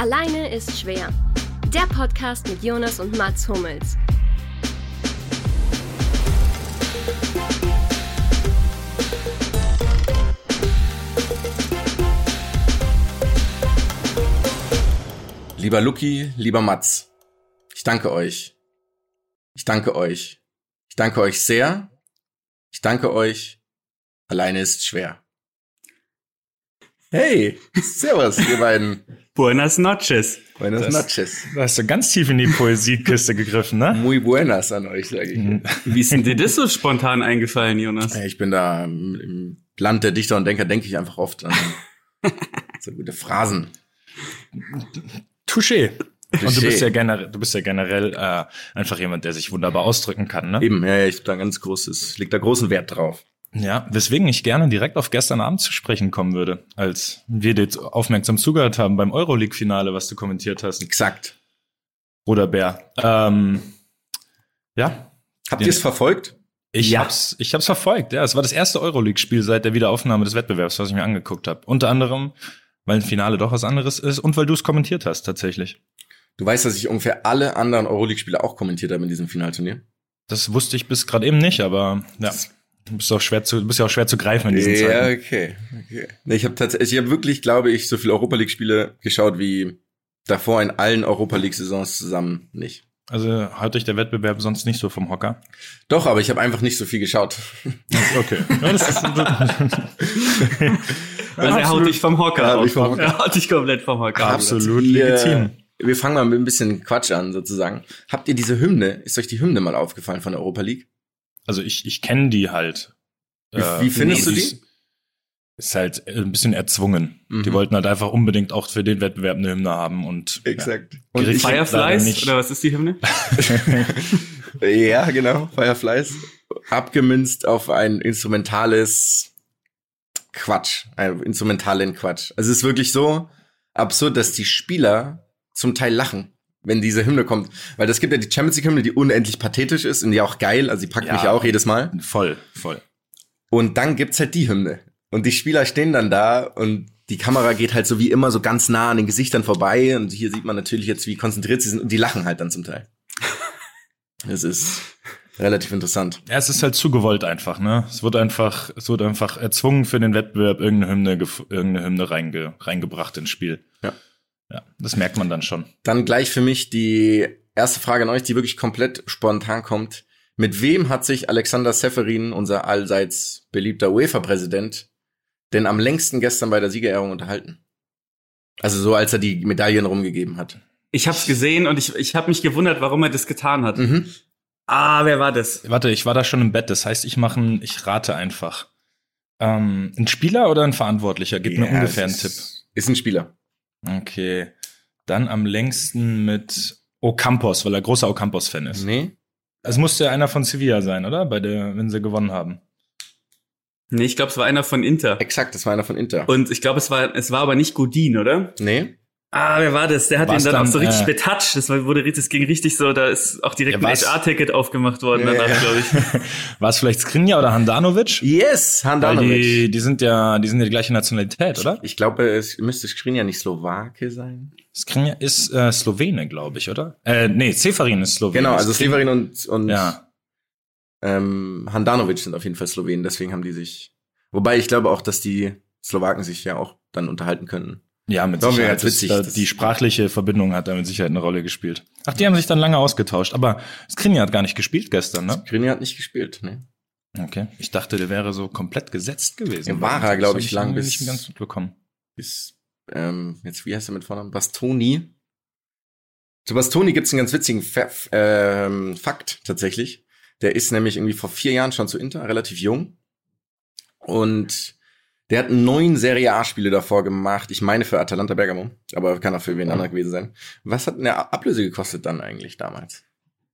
Alleine ist schwer. Der Podcast mit Jonas und Mats Hummels. Lieber Luki, lieber Mats, ich danke euch. Ich danke euch. Ich danke euch sehr. Ich danke euch. Alleine ist schwer. Hey, servus, ihr beiden. Buenas noches. Buenas Das- noches. Da hast du ganz tief in die Poesiekiste gegriffen, ne? Muy buenas an euch, sage ich. Wie ist denn dir das so spontan eingefallen, Jonas? Ich bin da im Land der Dichter und Denker, denke ich einfach oft an so gute Phrasen. Touché. Und du Touché. bist ja generell, du bist ja generell äh, einfach jemand, der sich wunderbar ausdrücken kann, ne? Eben, ja, ja, ich hab da ganz großes, leg da großen Wert drauf. Ja, weswegen ich gerne direkt auf gestern Abend zu sprechen kommen würde, als wir dir aufmerksam zugehört haben beim Euroleague-Finale, was du kommentiert hast. Exakt. Oder Bär. Ähm, ja, Habt ihr es verfolgt? ich Ja. hab's, ich hab's verfolgt. Ja, es war das erste Euroleague-Spiel seit der Wiederaufnahme des Wettbewerbs, was ich mir angeguckt habe. Unter anderem, weil ein Finale doch was anderes ist und weil du es kommentiert hast, tatsächlich. Du weißt, dass ich ungefähr alle anderen Euroleague-Spiele auch kommentiert habe in diesem Finalturnier. Das wusste ich bis gerade eben nicht, aber ja, du bist auch schwer zu, du bist ja auch schwer zu greifen in diesen Ja, Zeiten. okay. okay. Nee, ich habe tatsächlich, ich habe wirklich, glaube ich, so viele Europa League Spiele geschaut wie davor in allen Europa League Saisons zusammen nicht. Also haut euch der Wettbewerb sonst nicht so vom Hocker. Doch, aber ich habe einfach nicht so viel geschaut. Okay. Ja, das ist, Also er haut dich vom Hocker Ja, hab ich auf. vom Hocker. Er haut dich komplett vom Hocker. Absolut Ihr- legitim. Wir fangen mal mit ein bisschen Quatsch an, sozusagen. Habt ihr diese Hymne, ist euch die Hymne mal aufgefallen von der Europa League? Also ich, ich kenne die halt. Wie- wie findest du die? ist- Ist halt ein bisschen erzwungen. Mhm. Die wollten halt einfach unbedingt auch für den Wettbewerb eine Hymne haben und Exakt. Und Und ich, Fireflies? nicht. Oder was ist die Hymne? ja, genau, Fireflies. Abgemünzt auf ein instrumentales Quatsch, ein instrumentalen Quatsch. Also es ist wirklich so absurd, dass die Spieler zum Teil lachen, wenn diese Hymne kommt. Weil das gibt ja die Champions League Hymne, die unendlich pathetisch ist und die auch geil, also die packt Ja. mich auch jedes Mal. voll, voll. Und dann gibt's halt die Hymne. Und die Spieler stehen dann da und die Kamera geht halt so wie immer so ganz nah an den Gesichtern vorbei. Und hier sieht man natürlich jetzt, wie konzentriert sie sind. Und die lachen halt dann zum Teil. Das ist relativ interessant. Ja, es ist halt zu gewollt einfach, ne? Es wird einfach, es wird einfach erzwungen für den Wettbewerb irgendeine Hymne, gef- irgendeine Hymne reinge, reingebracht ins Spiel. Ja. Ja, das merkt man dann schon. Dann gleich für mich die erste Frage an euch, die wirklich komplett spontan kommt. Mit wem hat sich Alexander Seferin, unser allseits beliebter UEFA-Präsident, denn am längsten gestern bei der Siegerehrung unterhalten? Also so, als er die Medaillen rumgegeben hat. Ich hab's gesehen und ich, ich habe mich gewundert, warum er das getan hat. Mhm. Ah, wer war das? Warte, ich war da schon im Bett, das heißt, ich mache ein- ich rate einfach. Ähm, ein Spieler oder ein Verantwortlicher? Gib mir Ja, ungefähr einen es Tipp. Ist ein Spieler. Okay. Dann am längsten mit Ocampos, weil er großer Ocampos-Fan ist. Nee. Es musste ja einer von Sevilla sein, oder? Bei der, wenn sie gewonnen haben. Nee, ich glaube, es war einer von Inter. Exakt, das war einer von Inter. Und ich glaube, es war, es war aber nicht Godin, oder? nee? Ah, wer war das? Der hat ihn dann, auch so dann, richtig äh, betatscht. Das wurde, das ging richtig so, da ist auch direkt Ja, ein? HR-Ticket aufgemacht worden Ja, danach, ja. glaube ich. War es vielleicht Skrinja oder Handanovic? Yes, Weil Handanovic. die, die sind ja, die sind ja die gleiche Nationalität, oder? Ich glaube, es müsste Skriniar nicht Slowake sein. Skrinja ist äh, Slowene, glaube ich, oder? Äh, nee, Seferin ist Slowene. Genau, also Severin und, und Ja. ähm, Handanovic sind auf jeden Fall Slowenen, deswegen haben die sich. Wobei ich glaube auch, dass die Slowaken sich ja auch dann unterhalten könnten. Ja, mit mir Sicherheit. Das, witzig, da, das- die sprachliche Verbindung hat da mit Sicherheit eine Rolle gespielt. Ach, die haben sich dann lange ausgetauscht. Aber Skrinja hat gar nicht gespielt gestern, ne? Skriniar hat nicht gespielt, ne? Okay. Ich dachte, der wäre so komplett gesetzt gewesen. Ja, war er, Das glaub hab ich, lang bis- nicht ganz mitbekommen. Bis, ähm, jetzt, wie heißt er mit Vornamen? Bastoni. Zu Bastoni gibt's einen ganz witzigen Fa ähm, Fakt tatsächlich. Der ist nämlich irgendwie vor vier Jahren schon zu Inter, relativ jung. Und der hat neun Serie A-Spiele davor gemacht. Ich meine für Atalanta Bergamo, aber kann auch für wen anderen gewesen sein. Was hat der Ablöse gekostet dann eigentlich damals?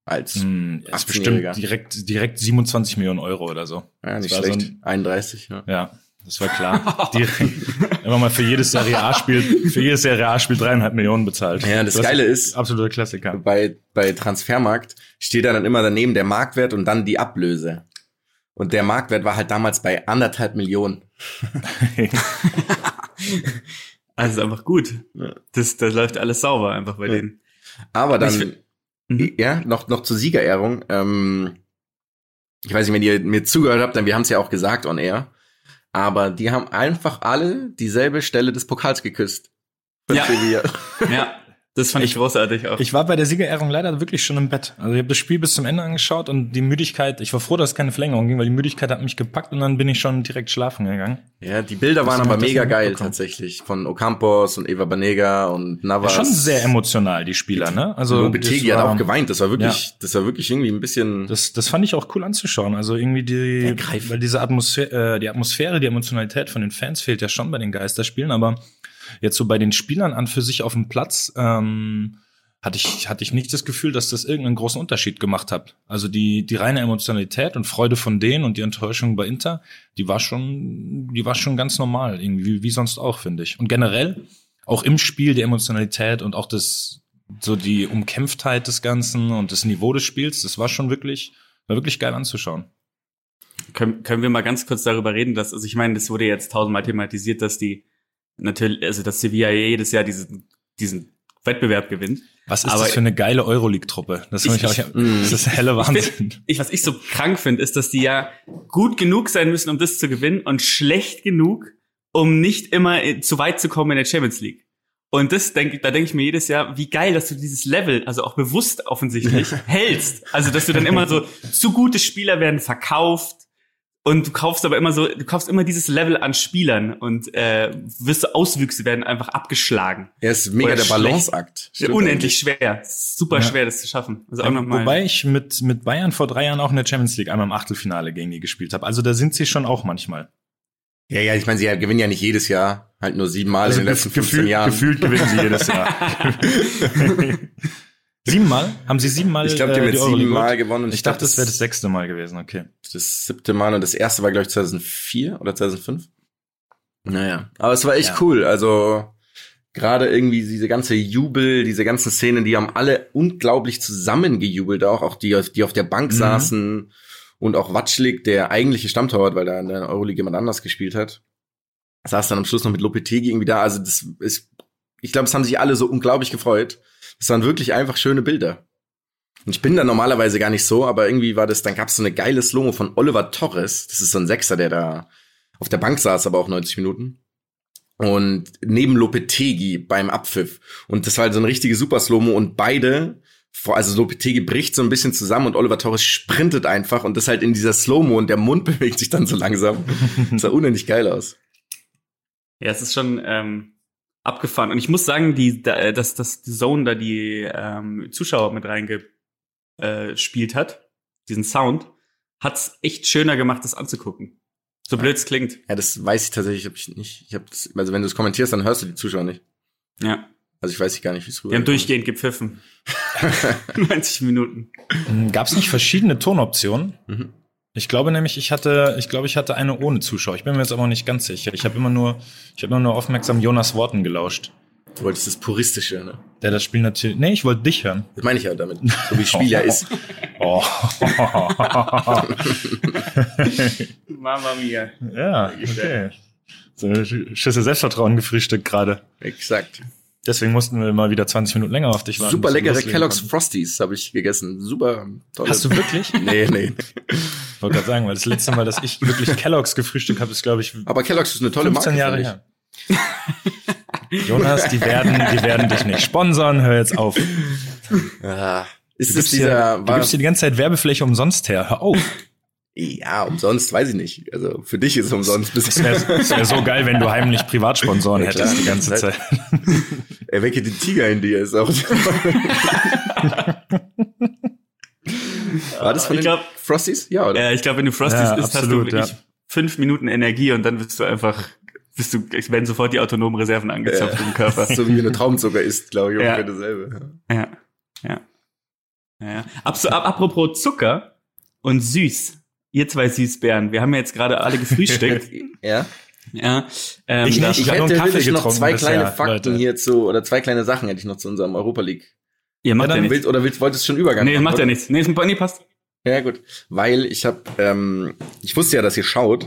Als, Hm, ist 18-Jähriger. bestimmt direkt, direkt 27 Millionen Euro oder so. ja, nicht das war so schlecht. ein- 31, ja. Ja, das war klar. immer mal für jedes Serie A-Spiel, für jedes Serie A-Spiel dreieinhalb Millionen bezahlt. Ja, das Geile ist- Absoluter Klassiker. bei, bei Transfermarkt steht da dann immer daneben der Marktwert und dann die Ablöse. Und der Marktwert war halt damals bei anderthalb Millionen. Also einfach gut. Das, das läuft alles sauber einfach bei Ja. denen. Aber dann, Mhm. ja, noch, noch zur Siegerehrung. Ähm, ich weiß nicht, wenn ihr mir zugehört habt, dann wir haben es ja auch gesagt on air. Aber die haben einfach alle dieselbe Stelle des Pokals geküsst. Ja. Ja, das fand ich, großartig auch. Ich war bei der Siegerehrung leider wirklich schon im Bett. Also ich habe das Spiel bis zum Ende angeschaut und die Müdigkeit, ich war froh, dass es keine Verlängerung ging, weil die Müdigkeit hat mich gepackt und dann bin ich schon direkt schlafen gegangen. Ja, die Bilder waren Hast du aber das mega geil tatsächlich. Von Ocampos und Eva Banega und Ja, Navas. schon sehr emotional, die Spieler, ne? Also Lopetegi das hat auch geweint. Das war wirklich, das war wirklich irgendwie ein bisschen. Das, das fand ich auch cool anzuschauen. Also irgendwie die, weil diese Atmosphäre, äh, die Atmosphäre, die Emotionalität von den Fans fehlt ja schon bei den Geisterspielen, aber jetzt so bei den Spielern an für sich auf dem Platz ähm, hatte ich hatte ich nicht das Gefühl, dass das irgendeinen großen Unterschied gemacht hat. Also die die reine Emotionalität und Freude von denen und die Enttäuschung bei Inter, die war schon die war schon ganz normal irgendwie wie, sonst auch finde ich. Und generell auch im Spiel die Emotionalität und auch das so die Umkämpftheit des Ganzen und das Niveau des Spiels, das war schon wirklich, war wirklich geil anzuschauen. können, können wir mal ganz kurz darüber reden, dass, also ich meine, das wurde jetzt tausendmal thematisiert, dass die natürlich, also dass Sevilla jedes Jahr diesen, diesen Wettbewerb gewinnt. Was ist Aber- das für eine geile Euroleague-Truppe? Das, Ich- ich, ich, ich- das ist helle Ich, Wahnsinn. find, ich, was ich so krank finde, ist, dass die ja gut genug sein müssen, um das zu gewinnen und schlecht genug, um nicht immer äh, zu weit zu kommen in der Champions League. Und das denke, da denke ich mir jedes Jahr, wie geil, dass du dieses Level, also auch bewusst offensichtlich, hältst. Also, dass du dann immer so, zu gute Spieler werden verkauft und du kaufst aber immer so, du kaufst immer dieses Level an Spielern und äh, wirst du Auswüchse werden einfach abgeschlagen. Er ist mega Oder der. Balanceakt. Unendlich schwer. Super Ja. schwer, das zu schaffen. Also auch nochmal. Wobei ich mit, mit Bayern vor drei Jahren auch in der Champions League einmal im Achtelfinale gegen die gespielt habe. Also da sind sie schon auch manchmal. Ja, ja, ich meine, sie gewinnen ja nicht jedes Jahr, halt nur siebenmal in den letzten 15 gefühlt, Jahren. gefühlt gewinnen sie jedes Jahr. siebenmal? Haben sie siebenmal ich glaube, die äh, haben jetzt Euroleague siebenmal gewonnen. und Ich dachte, das wäre das sechste Mal gewesen, okay. das siebte Mal und das erste war, glaube ich, 2004 oder 2005. Naja, aber es war echt Ja. cool. Also gerade irgendwie diese ganze Jubel, diese ganzen Szenen, die haben alle unglaublich zusammengejubelt auch, auch die, die auf der Bank Mhm. saßen und auch Watschlik, der eigentliche Stammtorwart, weil da in der Euroleague jemand anders gespielt hat, saß dann am Schluss noch mit Lopetegi irgendwie da. Also das ist, ich glaube, es haben sich alle so unglaublich gefreut. Das waren wirklich einfach schöne Bilder. Und ich bin da normalerweise gar nicht so, aber irgendwie war das, dann gab es so eine geile Slomo von Oliver Torres. Das ist so ein Sechser, der da auf der Bank saß, aber auch 90 Minuten. Und neben Lopetegi beim Abpfiff. Und das war halt so eine richtige Super Slomo und beide, also Lopetegi bricht so ein bisschen zusammen und Oliver Torres sprintet einfach und das halt in dieser Slomo und der Mund bewegt sich dann so langsam. Das sah unendlich geil aus. Ja, es ist schon ähm, abgefahren. Und ich muss sagen, die, da, äh, dass, dass die Zone da die ähm, Zuschauer mit reingespielt äh, hat, diesen Sound, hat's echt schöner gemacht, das anzugucken. So blöd es klingt. Ja, das weiß ich tatsächlich hab ich nicht. Ich hab das, also wenn du es kommentierst, dann hörst du die Zuschauer nicht. Ja. Also ich weiß gar nicht, wie es Wir haben durchgehend gepfiffen. 90 Minuten. Gab es nicht verschiedene Tonoptionen? Mhm. Ich glaube nämlich, ich hatte, ich glaube, ich hatte eine ohne Zuschauer. Ich bin mir jetzt aber nicht ganz sicher. Ich habe immer nur, ich habe immer nur aufmerksam Jonas Worten gelauscht. Du wolltest das Puristische, ne? Der das Spiel natürlich. Nee, ich wollte dich hören. Das meine ich ja damit. So wie Spiel ja ist. Oh. Mama mia. ja, okay. So eine Schüssel Selbstvertrauen gefrühstückt gerade. Exakt. Deswegen mussten wir mal wieder 20 Minuten länger auf dich warten. Super leckere Kellogg's konnten. Frosties habe ich gegessen. Super toll. Hast du wirklich? Nee, nee. Ich wollte gerade sagen, weil das letzte Mal, dass ich wirklich Kellogg's gefrühstückt habe, ist, glaube ich, Aber Kellogg's ist eine tolle 15 Marke. Jahre finde ich. her. Jonas, die werden, die werden dich nicht sponsern. Hör jetzt auf. Du Ah, ist es gibst, dieser, hier, du gibst hier die ganze Zeit Werbefläche umsonst her. Hör auf. ja, umsonst, weiß ich nicht. Also für dich ist es umsonst. Es wäre wär so geil, wenn du heimlich Privatsponsoren Ja, hättest die ganze Zeit. Erwecke den Tiger in dir ist auch. War das von Ich den glaub- Frosties? Ja, oder? Ja, ich glaube, wenn du Frosties Ja, isst, absolut, hast du wirklich ja. fünf Minuten Energie und dann bist du einfach, bist du, es werden sofort die autonomen Reserven angezapft im Körper. so wie wenn du Traubenzucker isst, glaube ich, Ja. ungefähr dasselbe. Ja, ja. ja, ja. Ab, so, ab, apropos Zucker und süß. Ihr zwei Süßbären, wir haben ja jetzt gerade alle gefrühstückt. Ja. ja, ähm, Ich nicht. Ich, hätte noch zwei bisher, kleine Fakten Leute. hier zu, oder zwei kleine Sachen hätte ich noch zu unserem Europa League. Ihr macht Ja, ja. Willst, oder willst, wolltest du schon Übergang Nee, machen, macht oder? ja nichts. Nee, ist- nee, passt. Ja, gut. Weil ich habe, ähm, ich wusste ja, dass ihr schaut.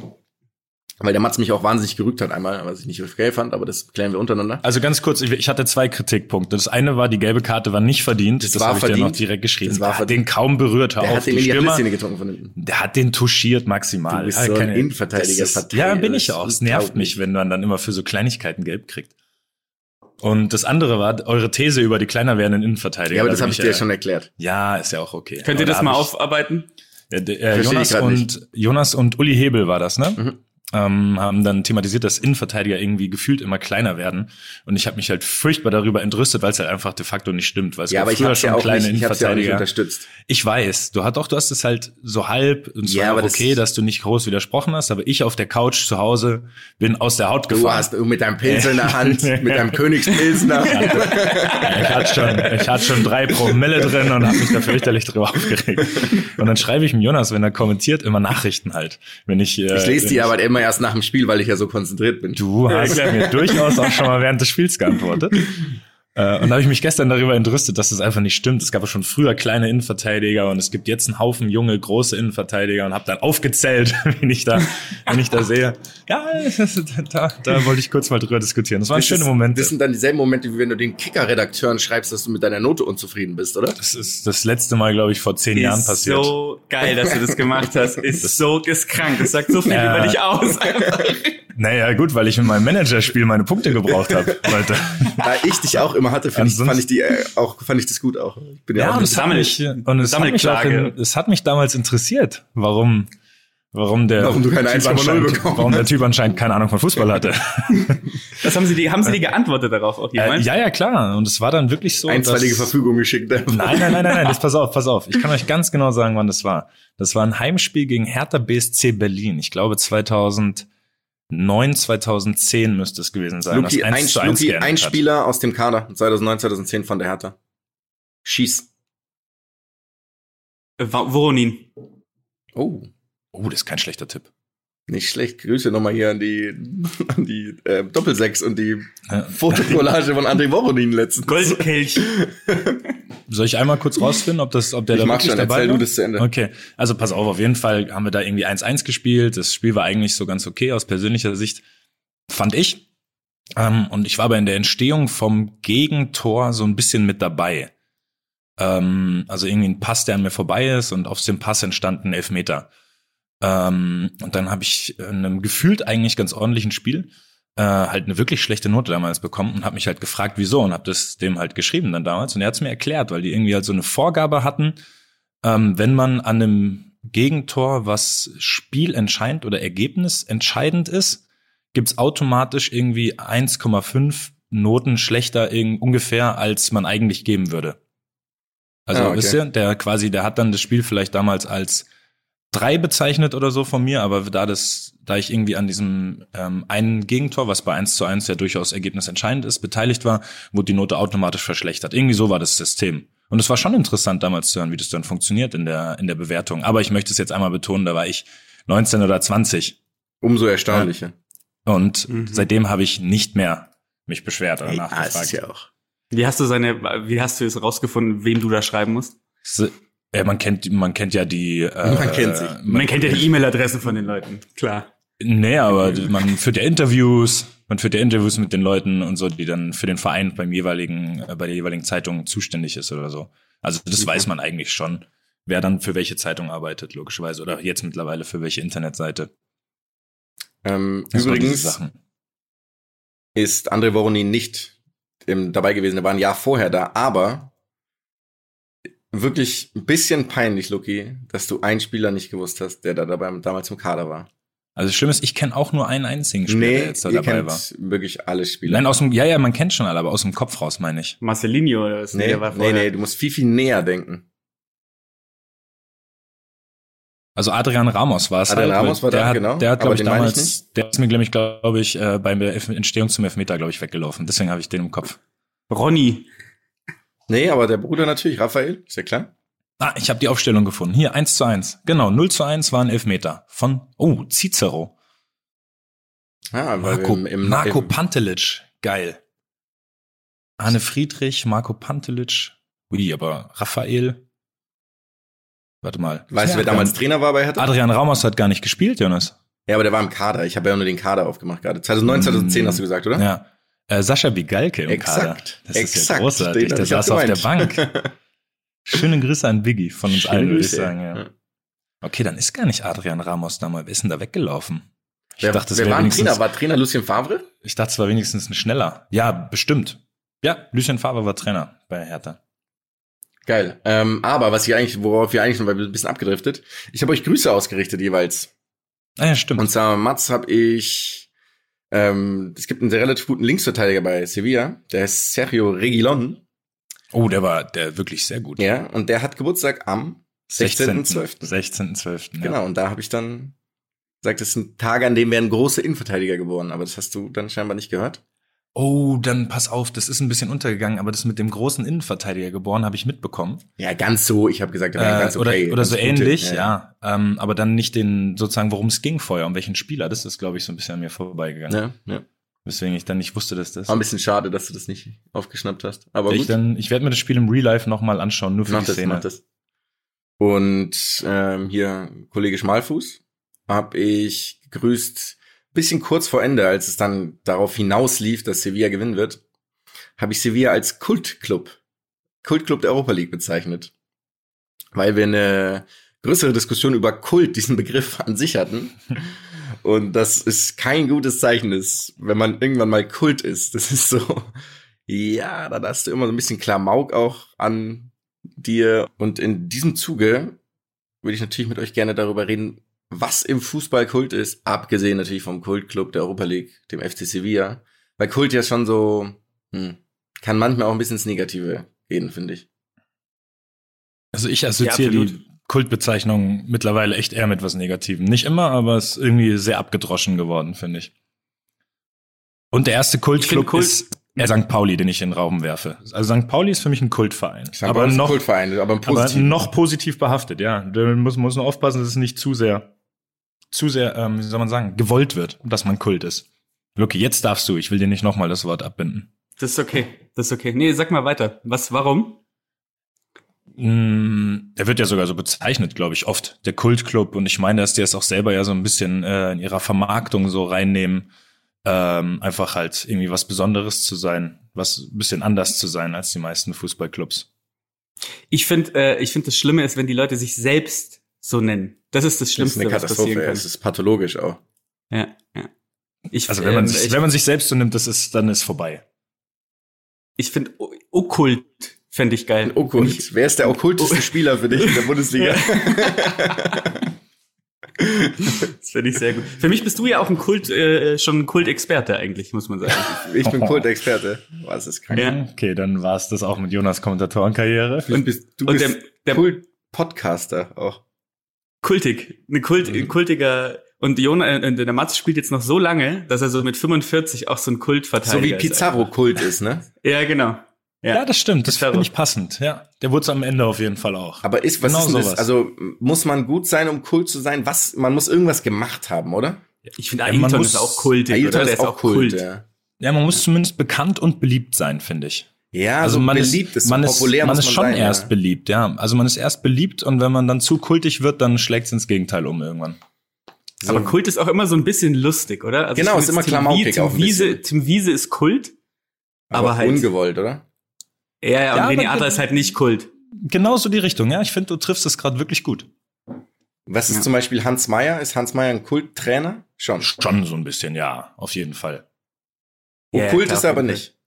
Weil der Mats mich auch wahnsinnig gerügt hat einmal, was ich nicht okay fand, aber das klären wir untereinander. Also ganz kurz, ich, ich hatte zwei Kritikpunkte. Das eine war, die gelbe Karte war nicht verdient. Das Das, war habe ich dir noch verdient. direkt geschrieben. Das war verdient. den kaum berührt. Hör Der auf, hat den die in die Stürmer, Achillessehne getrunken von hinten. der hat den touchiert maximal. Du bist Ja, so ein keine- Innenverteidiger, das ist- Ja, bin ich auch. Es nervt mich, wenn man dann immer für so Kleinigkeiten gelb kriegt. Und das andere war eure These über die kleiner werdenden Innenverteidiger. Ja, aber Da das habe ich dir ja äh, schon erklärt. Ja, ist ja auch okay. Könnt ihr das da mal aufarbeiten? Äh, ich Jonas und Jonas und Uli Hebel war das, ne? Mhm. Ähm, haben dann thematisiert, dass Innenverteidiger irgendwie gefühlt immer kleiner werden. Und ich habe mich halt furchtbar darüber entrüstet, weil es halt einfach de facto nicht stimmt. Weil es Ja, aber ich habe ja auch kleine nicht, ich hab's ja auch nicht Innenverteidiger. unterstützt. Ich weiß, du hast doch, du hast es halt so halb und es Ja, war auch das- okay, dass du nicht groß widersprochen hast, aber ich auf der Couch zu Hause bin aus der Haut Du gefahren. hast mit deinem Pinsel in der Hand, mit deinem Königspilsner. ich hatte schon, ich hatte schon drei Promille drin und habe mich da fürchterlich drüber aufgeregt. Und dann schreibe ich dem Jonas, wenn er kommentiert, immer Nachrichten halt. Wenn ich, äh, Ich lese die aber immer erst nach dem Spiel, weil ich ja so konzentriert bin. Du hast mir durchaus auch schon mal während des Spiels geantwortet. Äh, und da habe ich mich gestern darüber entrüstet, dass das einfach nicht stimmt. Es gab ja schon früher kleine Innenverteidiger und es gibt jetzt einen Haufen junge, große Innenverteidiger und habe dann aufgezählt, wenn ich da, wenn ich da sehe. Ja, da, da wollte ich kurz mal drüber diskutieren. Das waren Das schöne Momente. Das sind dann dieselben Momente, wie wenn du den Kicker-Redakteuren schreibst, dass du mit deiner Note unzufrieden bist, oder? Das ist das letzte Mal, glaube ich, vor zehn Jahren ist passiert. so geil, dass du das gemacht hast. Ist so ist krank. Das sagt so viel Ja. über dich aus. Naja, gut, weil ich in meinem Managerspiel meine Punkte gebraucht habe. Da ich dich auch immer hatte, fand ich, fand ich die äh, auch, fand ich das gut auch. Ich bin ja, Ja, auch und es hat mich, und es hat mich, in, es hat mich damals interessiert, warum, warum der, Warum du keine Typ 1,0 anscheinend- bekommen warum der Typ anscheinend keine Ahnung von Fußball hatte. Das haben sie die, haben sie die geantwortet darauf auch äh, jemand? ja, ja, klar. Und es war dann wirklich so. einstweilige Verfügung geschickt. Nein, nein, nein, nein, nein, das pass auf, pass auf. Ich kann euch ganz genau sagen, wann das war. Das war ein Heimspiel gegen Hertha BSC Berlin. Ich glaube 2009, 2010 müsste es gewesen sein. Luki, ein, 1 zu 1 Luki ein hat. Spieler aus dem Kader 2009, 2010 von der Hertha. Schieß. Äh, Voronin. Oh, Oh, das ist kein schlechter Tipp. Nicht schlecht. Grüße nochmal hier an die, an die äh, Doppelsechs und die Ja. Fotokollage von André Voronin letztens. Goldkelch. Soll ich einmal kurz rausfinden, ob das, ob der Ich da mag wirklich schon, dabei erzähl war? du das zu Ende. Okay, also pass auf, auf jeden Fall haben wir da irgendwie 1-1 gespielt. Das Spiel war eigentlich so ganz okay aus persönlicher Sicht, fand ich. Ähm, und ich war aber in der Entstehung vom Gegentor so ein bisschen mit dabei. Ähm, also irgendwie ein Pass, der an mir vorbei ist und aus dem Pass entstanden Elfmeter. Ähm, und dann habe ich in einem gefühlt eigentlich ganz ordentlichen Spiel äh, halt eine wirklich schlechte Note damals bekommen und habe mich halt gefragt, wieso und habe das dem halt geschrieben dann damals und er hat es mir erklärt, weil die irgendwie halt so eine Vorgabe hatten, ähm, wenn man an einem Gegentor, was spielentscheidend oder ergebnisentscheidend ist, gibt's automatisch irgendwie 1,5 Noten schlechter irgend- ungefähr, als man eigentlich geben würde. Also Ah, okay. wisst ihr, der quasi, der hat dann das Spiel vielleicht damals als drei bezeichnet oder so von mir, aber da das, da ich irgendwie an diesem ähm, einen Gegentor, was bei 1 zu 1 ja durchaus ergebnisentscheidend ist, beteiligt war, wurde die Note automatisch verschlechtert. Irgendwie so war das System. Und es war schon interessant damals zu hören, wie das dann funktioniert in der, in der Bewertung. Aber ich möchte es jetzt einmal betonen, da war ich 19 oder 20. Umso erstaunlicher. Und Mhm. seitdem habe ich nicht mehr mich beschwert oder Ey, ah, nachgefragt. ist ja auch. Wie hast du seine, wie hast du es rausgefunden, wem du da schreiben musst? So, ja, man kennt, man kennt ja die. Äh, Man kennt sich. Man kennt ja die E-Mail-Adressen von den Leuten. Klar. Nee, aber man führt ja Interviews, man führt ja Interviews mit den Leuten und so, die dann für den Verein beim jeweiligen, äh, bei der jeweiligen Zeitung zuständig ist oder so. Also das weiß man eigentlich schon, wer dann für welche Zeitung arbeitet, logischerweise. Oder jetzt mittlerweile für welche Internetseite. Ähm, Das übrigens ist André Voronin nicht im, dabei gewesen. Er war ein Jahr vorher da, aber wirklich ein bisschen peinlich, Luki, dass du einen Spieler nicht gewusst hast, der da dabei damals im Kader war. Also das Schlimme ist, ich kenne auch nur einen einzigen Spieler, der jetzt da ihr dabei kennt war. wirklich alle Spieler. Nein, aus dem, ja, ja, man kennt schon alle, aber aus dem Kopf raus meine ich. Marcelinho oder was? nee, Der war nee, vorher. nee, du musst viel, viel näher denken. Also Adrian Ramos war es Adrian halt. Ramos war der da, hat, genau, Der hat, aber glaube ich, meine ich damals, der ist mir, glaube ich, glaube ich, äh, bei der Entstehung zum Elfmeter, glaube ich, weggelaufen. Deswegen habe ich den im Kopf. Ronny. Nee, aber der Bruder natürlich, Raphael, ist ja klar. Ah, ich habe die Aufstellung gefunden. Hier, 1 zu 1. Genau, 0 zu 1 war ein Elfmeter. Von, oh, Cicero. Ah, Marco, im, im, Marco im, Pantelic. Geil. Arne Friedrich, Marco Pantelic. Ui, aber Raphael. Warte mal. Weißt du, wer damals Trainer war bei Hertha? Adrian Ramos hat gar nicht gespielt, Jonas. Ja, aber der war im Kader. Ich habe ja nur den Kader aufgemacht gerade. 2009, 2010 hast du gesagt, oder? Ja. Äh, Sascha Bigalke im Exakt. Kader. Das ist ja Exakt. großartig. Der saß auf der. Bank. Schöne Grüße an Biggie von uns Schöne allen, würde ich sagen. ja. Ja. Okay, dann ist gar nicht Adrian Ramos da mal. Wer ist denn da weggelaufen? Ich Wer, dachte, wer wäre wenigstens, Trainer? War Trainer Lucien Favre? ich dachte, es war wenigstens ein schneller. Ja, bestimmt. Ja, Lucien Favre war Trainer bei Hertha. Geil. Ähm, aber was ich eigentlich, worauf wir eigentlich schon, ein bisschen abgedriftet, ich habe euch Grüße ausgerichtet jeweils. Ah ja, stimmt. Und zwar Mats habe ich, ähm, es gibt einen sehr relativ guten Linksverteidiger bei Sevilla, der ist Sergio Reguilon. oh, der war der wirklich sehr gut. Ja, und der hat Geburtstag am 16.12. 16.12. Ja. Genau, und da habe ich dann gesagt, es sind Tage, an denen werden große Innenverteidiger geboren, aber das hast du dann scheinbar nicht gehört. Oh, dann pass auf, das ist ein bisschen untergegangen, aber das mit dem großen Innenverteidiger geboren habe ich mitbekommen. Ja, ganz so, ich habe gesagt, Äh, ganz okay. oder oder so gute. ähnlich, ja. Ähm, aber dann nicht den, sozusagen, worum es ging vorher, um welchen Spieler. Das ist, glaube ich, so ein bisschen an mir vorbeigegangen. Ja, ja. Weswegen ich dann nicht wusste, dass das. War ein bisschen schade, dass du das nicht aufgeschnappt hast. Aber ich gut, dann, ich werde mir das Spiel im Real Life nochmal anschauen, nur für mach die das, Szene. mach das. Und ähm, hier, Kollege Schmalfuß, hab ich gegrüßt, bisschen kurz vor Ende, als es dann darauf hinauslief, dass Sevilla gewinnen wird, habe ich Sevilla als Kultclub, Kultclub der Europa League bezeichnet. Weil wir eine größere Diskussion über Kult, diesen Begriff an sich hatten. Und das ist kein gutes Zeichen ist, wenn man irgendwann mal Kult ist. Das ist so, ja, dann hast du immer so ein bisschen Klamauk auch an dir. Und in diesem Zuge würde ich natürlich mit euch gerne darüber reden, was im Fußball Kult ist, abgesehen natürlich vom Kultclub der Europa League, dem FC Sevilla. Weil Kult ja schon so, hm, kann manchmal auch ein bisschen ins Negative gehen, finde ich. Also ich assoziiere Ja, die Kultbezeichnung mittlerweile echt eher mit was Negativem. Nicht immer, aber es ist irgendwie sehr abgedroschen geworden, finde ich. Und der erste Kultclub Kult- ist äh, St. Pauli, den ich in den Raum werfe. Also St. Pauli ist für mich ein Kultverein. aber aber noch, noch, Kultverein, aber im aber noch positiv behaftet, ja. Da muss, muss nur aufpassen, dass es nicht zu sehr, zu sehr, ähm, wie soll man sagen, gewollt wird, dass man Kult ist. Lucky, jetzt darfst du. Ich will dir nicht nochmal das Wort abbinden. Das ist okay. Das ist okay. Nee, sag mal weiter. Was, warum? Mm, Der wird ja sogar so bezeichnet, glaube ich, oft. Der Kultclub. Und ich meine, dass die es auch selber ja so ein bisschen äh, in ihrer Vermarktung so reinnehmen. Ähm, einfach halt irgendwie was Besonderes zu sein, was ein bisschen anders zu sein als die meisten Fußballclubs. Ich finde, äh, ich finde, das Schlimme ist, wenn die Leute sich selbst so nennen. Das ist das das ist Schlimmste, eine was passieren Katastrophe. kann. Es ist pathologisch auch. Ja, ja. Ich, Also wenn man, ähm, sich, ich, wenn man sich selbst so nimmt, das ist, dann ist vorbei. ich finde, O- Okkult fände ich geil. Ein Okkult. Wer ist der okkulteste Spieler für dich in der Bundesliga? Das finde ich sehr gut. Für mich bist du ja auch ein Kult, äh, schon ein Kultexperte eigentlich, muss man sagen. Ich bin Kultexperte. Was ist krank. Ja. Okay, dann war es das auch mit Jonas Kommentatorenkarriere. Du bist, du und bist der- der- Kult-Podcaster auch. Kultig. Eine Kult, Mhm. kultiger. Und Jona, äh, der Mats spielt jetzt noch so lange, dass er so mit 45 auch so ein Kultverteidiger So wie ist. Pizarro Kult ist, ne? Ja, genau. Ja. Ja, das stimmt. Das finde ich passend. Ja, der wurde es am Ende auf jeden Fall auch. Aber ist, was Genau ist denn das? sowas. Also, muss man gut sein, um Kult zu sein? Was, man muss irgendwas gemacht haben, oder? Ich finde, Ja, Ailton muss- ist auch kultig, Ailton? Der ist auch Kult, ja. Ja, man muss zumindest bekannt und beliebt sein, finde ich. Ja, Also so man beliebt ist, ist, man so ist, populär man ist schon sein, erst ja. beliebt, ja. Also man ist erst beliebt und wenn man dann zu kultig wird, dann schlägt es ins Gegenteil um irgendwann. So. Aber Kult ist auch immer so ein bisschen lustig, oder? Also Genau, ist immer Tim klamaukig Wie- Tim auch ein Wiese. Tim Wiese ist Kult. aber, aber halt- ungewollt, oder? Ja, ja, und Ja, René aber- Adler ist halt nicht Kult. Genau so die Richtung, ja. Ich finde, du triffst es gerade wirklich gut. Was ist Ja. zum Beispiel Hans Meyer? Ist Hans Meyer ein Kulttrainer? Schon. Schon so ein bisschen, ja, auf jeden Fall. Ja, Okkult klar, ist er aber nicht.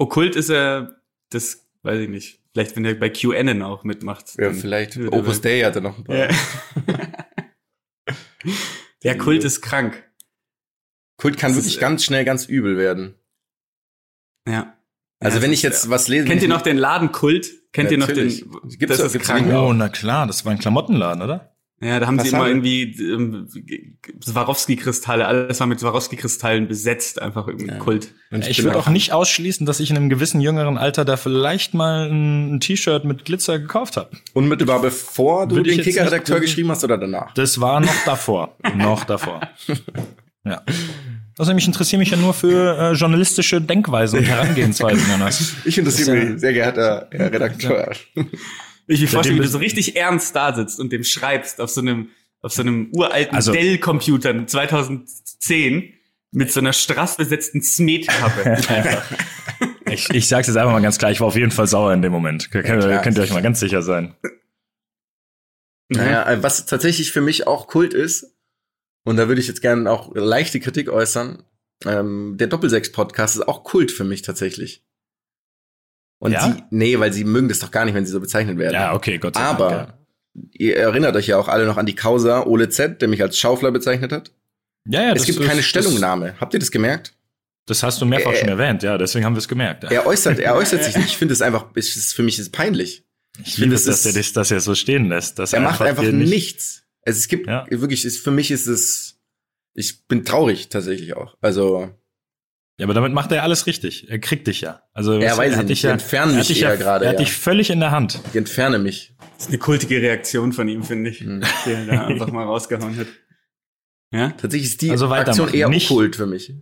Okkult ist er, das weiß ich nicht. Vielleicht, wenn er bei QAnon auch mitmacht. Ja, vielleicht. Ja, Opus Dei hatte noch ein paar. Ja. ja, Kult ist krank. Kult kann Das wirklich ist, äh, ganz schnell ganz übel werden. Ja. Also Ja, wenn ich jetzt ja. was lese. Kennt ihr noch den Laden Kult? Kennt ihr noch den? Natürlich. Gibt's das auch- ist gibt's krank. Oh, na klar, das war ein Klamottenladen, oder? Ja, da haben Was sie immer haben irgendwie ähm, Swarovski-Kristalle, alles war mit Swarovski-Kristallen besetzt, einfach irgendwie Ja. Kult. Und Ich bin würde auch nicht ausschließen, dass ich in einem gewissen jüngeren Alter da vielleicht mal ein, ein T-Shirt mit Glitzer gekauft habe. Unmittelbar bevor du Würde ich den Kicker-Redakteur geschrieben hast oder danach? Das war noch davor. noch davor. Ja. Also ich interessiere mich ja nur für äh, journalistische Denkweisen und Herangehensweisen, Jonas. Ich interessiere ja- mich, sehr geehrter Herr Redakteur. Ich mir vorstelle, wie du so richtig ernst da sitzt und dem schreibst auf so einem auf so einem uralten Also- Dell-Computer 2010 mit so einer strassbesetzten Smet-Kappe. Ich, ich sag's jetzt einfach mal ganz klar, ich war auf jeden Fall sauer in dem Moment. Könnt, klar. könnt ihr euch mal ganz sicher sein. Naja, äh, was tatsächlich für mich auch Kult ist, und da würde ich jetzt gerne auch leichte Kritik äußern, ähm, der Doppelsechs-Podcast ist auch Kult für mich tatsächlich. Und Ja? sie, nee, weil sie mögen das doch gar nicht, wenn sie so bezeichnet werden. Ja, okay, Gott sei Aber Dank. ihr erinnert euch ja auch alle noch an die Causa Ole Z, der mich als Schaufler bezeichnet hat. Ja, ja, ja es gibt ist- keine Stellungnahme. Habt ihr das gemerkt? Das hast du mehrfach Äh, schon erwähnt, ja, deswegen haben wir es gemerkt. Er äußert, er äußert sich nicht. Ich finde es einfach, es ist, für mich ist es peinlich. ich finde, liebe es dass ist- er das, dass er so stehen lässt. Dass Er macht einfach hier nichts. Es, es gibt Ja. wirklich, es, für mich ist es, ich bin traurig tatsächlich auch. Also, Ja, aber damit macht er alles richtig. Er kriegt dich ja. Also Ja, weiß er ich hat nicht. ja, entfernen er mich hat dich eher ja, gerade, Er hat ja. dich völlig in der Hand. ich entferne mich. Das ist eine kultige Reaktion von ihm, finde ich, Hm. die er da einfach mal rausgehauen hat. Ja? Tatsächlich ist die Also Aktion eher Nicht- okkult für mich.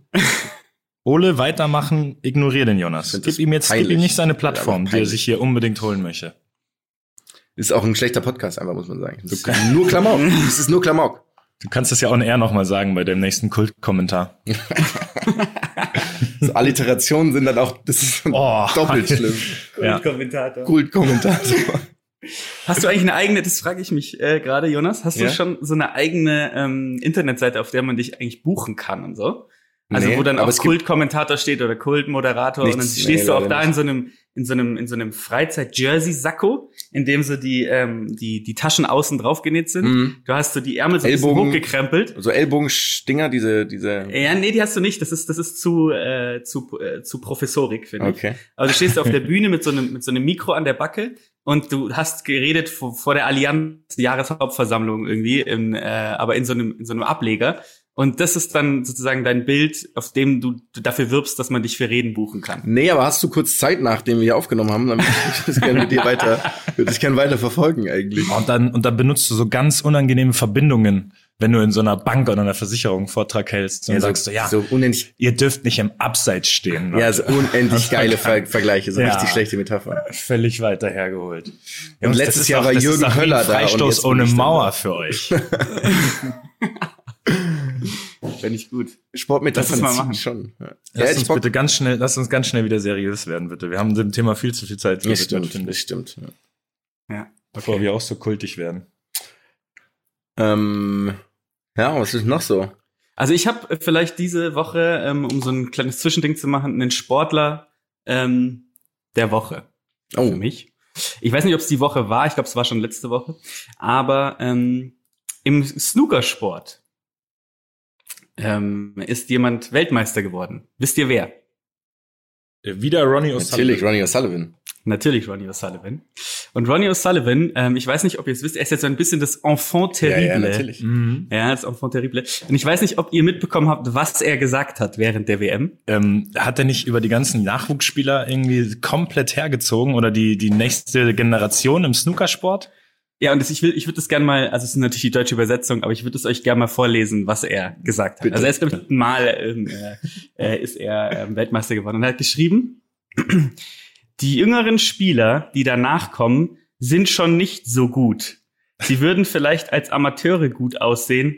Ole, weitermachen, ignorier den Jonas. Gib ihm jetzt gib ihm nicht seine Plattform, die er sich hier unbedingt holen möchte. Ist auch ein schlechter Podcast, einfach muss man sagen. Das ist nur Klamauk. Das ist nur Klamauk. Du kannst das ja on air nochmal sagen bei dem nächsten Kultkommentar. So Alliterationen sind dann auch, das ist Oh. doppelt schlimm. Ja. Kommentator. Kult-Kommentator. Hast du eigentlich eine eigene, das frage ich mich äh, gerade, Jonas, hast Ja? du schon so eine eigene ähm, Internetseite, auf der man dich eigentlich buchen kann und so? Also Nee, wo dann auch Kultkommentator steht oder Kultmoderator und dann stehst du auch da in so einem in so einem in so einem Freizeit-Jersey-Sakko, in dem so die ähm, die die Taschen außen drauf genäht sind. Mhm. Du hast so die Ärmel so ein bisschen Ellbogen. hochgekrempelt. So Ellbogenstinger, diese, diese. Ja, nee, die hast du nicht. Das ist das ist zu äh, zu äh, zu Professorik, finde ich. Okay. Aber du stehst auf der Bühne mit so einem, mit so einem Mikro an der Backe und du hast geredet vor, vor der Allianz Jahreshauptversammlung irgendwie, in, äh, aber in so einem, in so einem Ableger. Und das ist dann sozusagen dein Bild, auf dem du, dafür wirbst, dass man dich für Reden buchen kann. Nee, aber hast du kurz Zeit, nachdem wir hier aufgenommen haben, dann würde ich das gerne mit dir weiter, würde ich gerne weiter verfolgen eigentlich. Und dann, und dann benutzt du so ganz unangenehme Verbindungen, wenn du in so einer Bank oder einer Versicherung einen Vortrag hältst. Dann sagst du, ja, so unendlich, ihr dürft nicht im Abseits stehen. ja, so unendlich geile Ver Vergleiche, so Ja. richtig schlechte Metapher. Völlig weiter hergeholt. Und letztes Jahr war Jürgen Höller da und Freistoß ohne Mauer da. für euch. Finde ich gut. Sportmetaphern mal machen. schon. Ja, ja Lass ich uns Bock. bitte ganz schnell, lass uns ganz schnell wieder seriös werden, bitte. Wir haben dem Thema viel zu viel Zeit Das stimmt, das stimmt. Ja. Ja. Bevor wir auch so kultig werden. Ähm, ja, was ist noch so? Also ich habe vielleicht diese Woche, ähm, um so ein kleines Zwischending zu machen, einen Sportler ähm, der Woche. Oh, für mich. Ich weiß nicht, ob es die Woche war, ich glaube, es war schon letzte Woche. Aber ähm, im Snookersport ähm, ist jemand Weltmeister geworden. Wisst ihr wer? Äh, Wieder Ronnie natürlich, Ronnie O'Sullivan. Natürlich Ronnie O'Sullivan. Und Ronnie O'Sullivan, ähm, ich weiß nicht, ob ihr es wisst, er ist jetzt so ein bisschen das Enfant terrible. Ja, ja, natürlich. Mhm. Ja, das Enfant terrible. Und ich weiß nicht, ob ihr mitbekommen habt, was er gesagt hat während der WM. Ähm, hat er nicht über die ganzen Nachwuchsspieler irgendwie komplett hergezogen oder die, die nächste Generation im Snookersport? Ja, und das, ich will, ich würde das gerne mal, also es ist natürlich die deutsche Übersetzung, aber ich würde es euch gerne mal vorlesen, was er gesagt hat. Bitte. Also er ist ich, mal ähm, äh, äh, ist er ähm, Weltmeister geworden und er hat geschrieben: Die jüngeren Spieler, die danach kommen, sind schon nicht so gut. Sie würden vielleicht als Amateure gut aussehen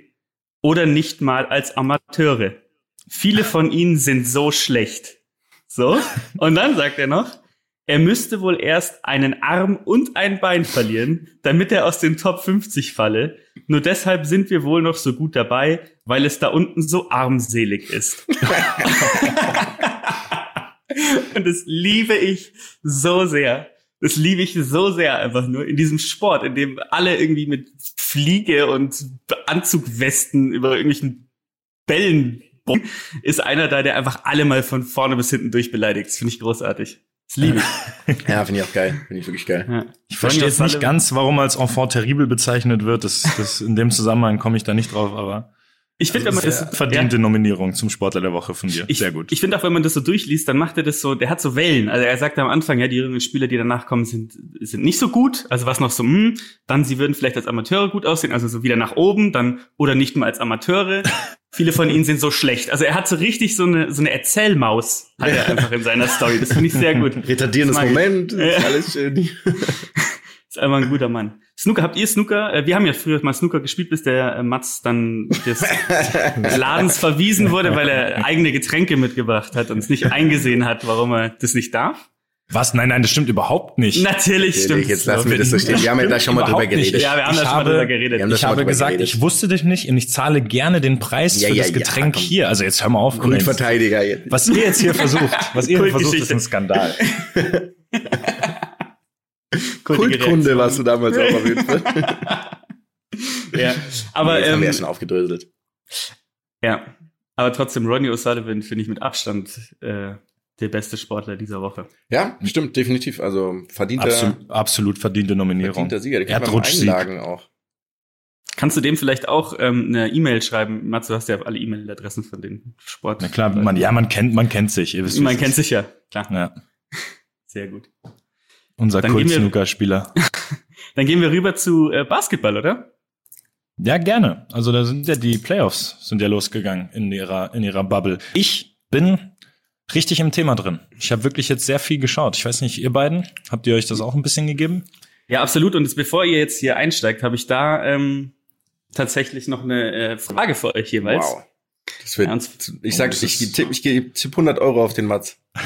oder nicht mal als Amateure. Viele von ihnen sind so schlecht. So. Und dann sagt er noch, er müsste wohl erst einen Arm und ein Bein verlieren, damit er aus den Top 50 falle. Nur deshalb sind wir wohl noch so gut dabei, weil es da unten so armselig ist. und das liebe ich so sehr. Das liebe ich so sehr einfach nur in diesem Sport, in dem alle irgendwie mit Fliege und Anzugwesten über irgendwelchen Bällen ist einer da, der einfach alle mal von vorne bis hinten durchbeleidigt. Das finde ich großartig. Das liebe ich. Ja, finde ich auch geil. Finde ich wirklich geil. Ja. Ich verstehe jetzt nicht ganz, warum er als Enfant terrible bezeichnet wird. Das, das in dem Zusammenhang komme ich da nicht drauf, aber Ich finde, wenn man das verdiente Nominierung zum Sportler der Woche von dir. Ich, Sehr gut. Ich finde auch, wenn man das so durchliest, dann macht er das so, der hat so Wellen. Also er sagt am Anfang, ja, die jüngeren Spieler, die danach kommen, sind, sind nicht so gut. Also was noch so, hm, dann sie würden vielleicht als Amateure gut aussehen, also so wieder nach oben, dann, oder nicht mal als Amateure. Viele von ihnen sind so schlecht. Also er hat so richtig so eine, so eine Erzählmaus, hat er einfach in seiner Story. Das finde ich sehr gut. Retardierendes. Moment, Ja. ist alles schön. Ist einfach ein guter Mann. Snooker, habt ihr Snooker? Äh, Wir haben ja früher mal Snooker gespielt, bis der äh, Mats dann des Ladens verwiesen wurde, weil er eigene Getränke mitgebracht hat und es nicht eingesehen hat, warum er das nicht darf. Was? Nein, nein, das stimmt überhaupt nicht. Natürlich stimmt. Jetzt lassen wir das so stehen. Wir haben ja da schon mal drüber Überhaupt nicht. geredet. Ja, wir haben Ich da schon mal habe- drüber geredet. Haben Ich habe gesagt, geredet. ich wusste dich nicht und ich zahle gerne den Preis Ja, für ja, das ja, Getränk komm. hier. Also jetzt hör mal auf. Grundverteidiger jetzt. Was ihr jetzt hier versucht, was ihr hier versucht, ist ein Skandal. Kultkunde warst du damals auch auf jeden Fall. Ja, aber Jetzt haben ähm, wir ja schon aufgedröselt. ja, aber trotzdem Ronnie O'Sullivan finde ich mit Abstand äh, der beste Sportler dieser Woche. Ja, stimmt, definitiv. Also verdienter, Absolut, absolut verdiente Nominierung. verdienter Sieger. Der Erdrutschsieg. Einlagen auch. Kannst du dem vielleicht auch ähm, eine E-Mail schreiben? Mats, du hast ja alle E-Mail-Adressen von den Sport. Na klar, man, ja, man kennt, man kennt sich. Ihr wisst, Man kennt sich ja, klar. Ja, Sehr gut. unser Kult-Snooker-Spieler. Dann gehen wir rüber zu äh, Basketball, oder? Ja, gerne. Also da sind ja die Playoffs sind ja losgegangen in ihrer in ihrer Bubble. Ich bin richtig im Thema drin. Ich habe wirklich jetzt sehr viel geschaut. Ich weiß nicht, ihr beiden, habt ihr euch das auch ein bisschen gegeben? Ja, absolut. Und jetzt, bevor ihr jetzt hier einsteigt, habe ich da ähm, tatsächlich noch eine äh, Frage für euch jeweils. Wow. Das wird, Ernst? ich sag, ich tippe ich gebe tipp 100 Euro auf den Mats.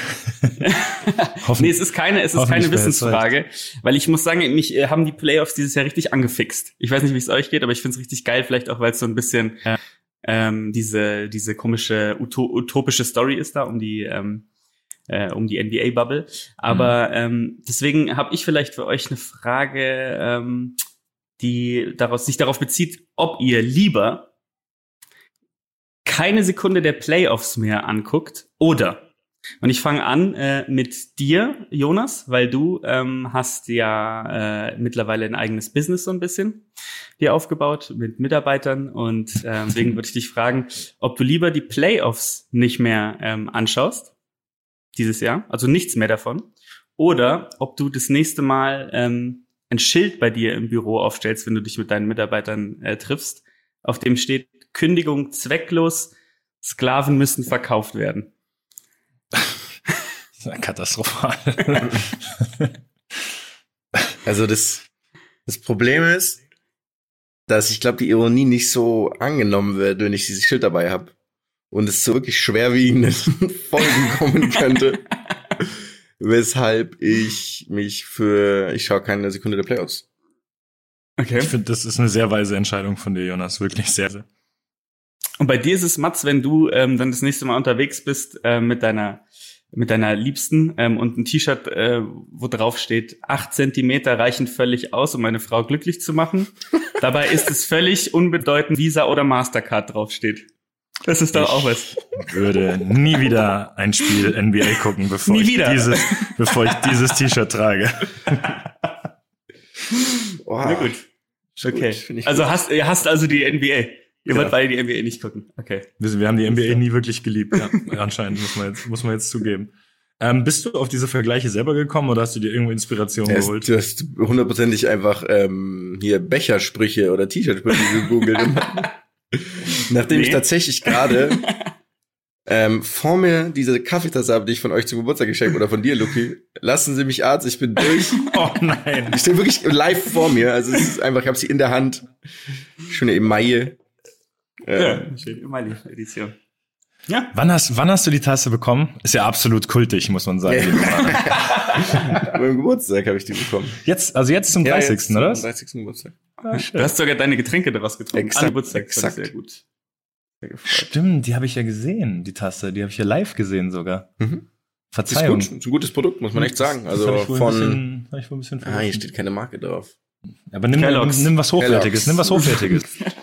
Nee, es ist keine, es ist keine Wissensfrage, weil ich muss sagen, mich äh, haben die Playoffs dieses Jahr richtig angefixt. Ich weiß nicht, wie es euch geht, aber ich finde es richtig geil, vielleicht auch, weil es so ein bisschen äh, ähm, diese diese komische uto utopische Story ist da um die ähm, äh, um die NBA Bubble. Aber ähm, deswegen habe ich vielleicht für euch eine Frage, ähm, die daraus sich darauf bezieht, ob ihr lieber keine Sekunde der Playoffs mehr anguckt oder und ich fange an äh, mit dir, Jonas, weil du ähm, hast ja äh, mittlerweile ein eigenes Business so ein bisschen dir aufgebaut mit Mitarbeitern und ähm, deswegen würde ich dich fragen, ob du lieber die Playoffs nicht mehr ähm, anschaust dieses Jahr, also nichts mehr davon, oder ob du das nächste Mal ähm, ein Schild bei dir im Büro aufstellst, wenn du dich mit deinen Mitarbeitern äh, triffst, auf dem steht Kündigung zwecklos, Sklaven müssen verkauft werden. Katastrophal. Also das, das Problem ist, dass ich glaube, die Ironie nicht so angenommen wird, wenn ich dieses Schild dabei habe. Und es zu wirklich schwerwiegenden Folgen kommen könnte. weshalb ich mich für, ich schaue keine Sekunde der Playoffs. Okay. Ich finde, das ist eine sehr weise Entscheidung von dir, Jonas. Wirklich sehr, sehr. Und bei dir ist es, Mats, wenn du ähm, dann das nächste Mal unterwegs bist äh, mit deiner mit deiner Liebsten ähm, und ein T-Shirt, äh, wo drauf steht, acht Zentimeter reichen völlig aus, um meine Frau glücklich zu machen. Dabei ist es völlig unbedeutend, Visa oder Mastercard draufsteht. Das ist doch Ich- auch was. Würde nie wieder ein Spiel NBA gucken, bevor Nie ich wieder. dieses, bevor ich dieses T-Shirt trage. Oh, Na gut. Okay. finde ich also gut. hast, ihr hasst also die NBA. Ihr Ja. wollt beide die NBA nicht gucken. Okay. Wir, wir haben die NBA nie wirklich geliebt. Ja, anscheinend muss man jetzt, muss man jetzt zugeben. Ähm, bist du auf diese Vergleiche selber gekommen oder hast du dir irgendwo Inspiration Ja, geholt? du hast hundertprozentig einfach ähm, hier Bechersprüche oder T-Shirt-Sprüche gegoogelt. Nachdem ich Nee. tatsächlich gerade ähm, vor mir diese Kaffeetasse habe, die ich von euch zum Geburtstag geschenkt oder von dir, Luki. Lassen Sie mich Arzt, ich bin durch. Oh nein. Ich stehe wirklich live vor mir. Also es ist einfach, ich habe sie in der Hand. Schöne Emaille. Äh, steht immer die Edition. Ja. Wann hast, wann hast du die Tasse bekommen? Ist ja absolut kultig, muss man sagen. beim Geburtstag habe ich die bekommen. Jetzt, also jetzt zum 30. jetzt oder Am was? 30. Geburtstag. Du hast sogar deine Getränke daraus getrunken. Exakt, An Geburtstag. Das ich exakt. Sehr gut. Sehr. Stimmt, die habe ich ja gesehen, die Tasse. Die habe ich ja live gesehen sogar. Mhm. Das ist Verzeihung. gut. Das ist ein gutes Produkt, muss man echt sagen. Das Also ich wohl ein von. bisschen, hab ich wohl ein bisschen Ah, hier steht keine Marke drauf. Aber nimm, nimm, Kellogg's. nimm was Hochwertiges, Kellogg's. nimm was Hochwertiges.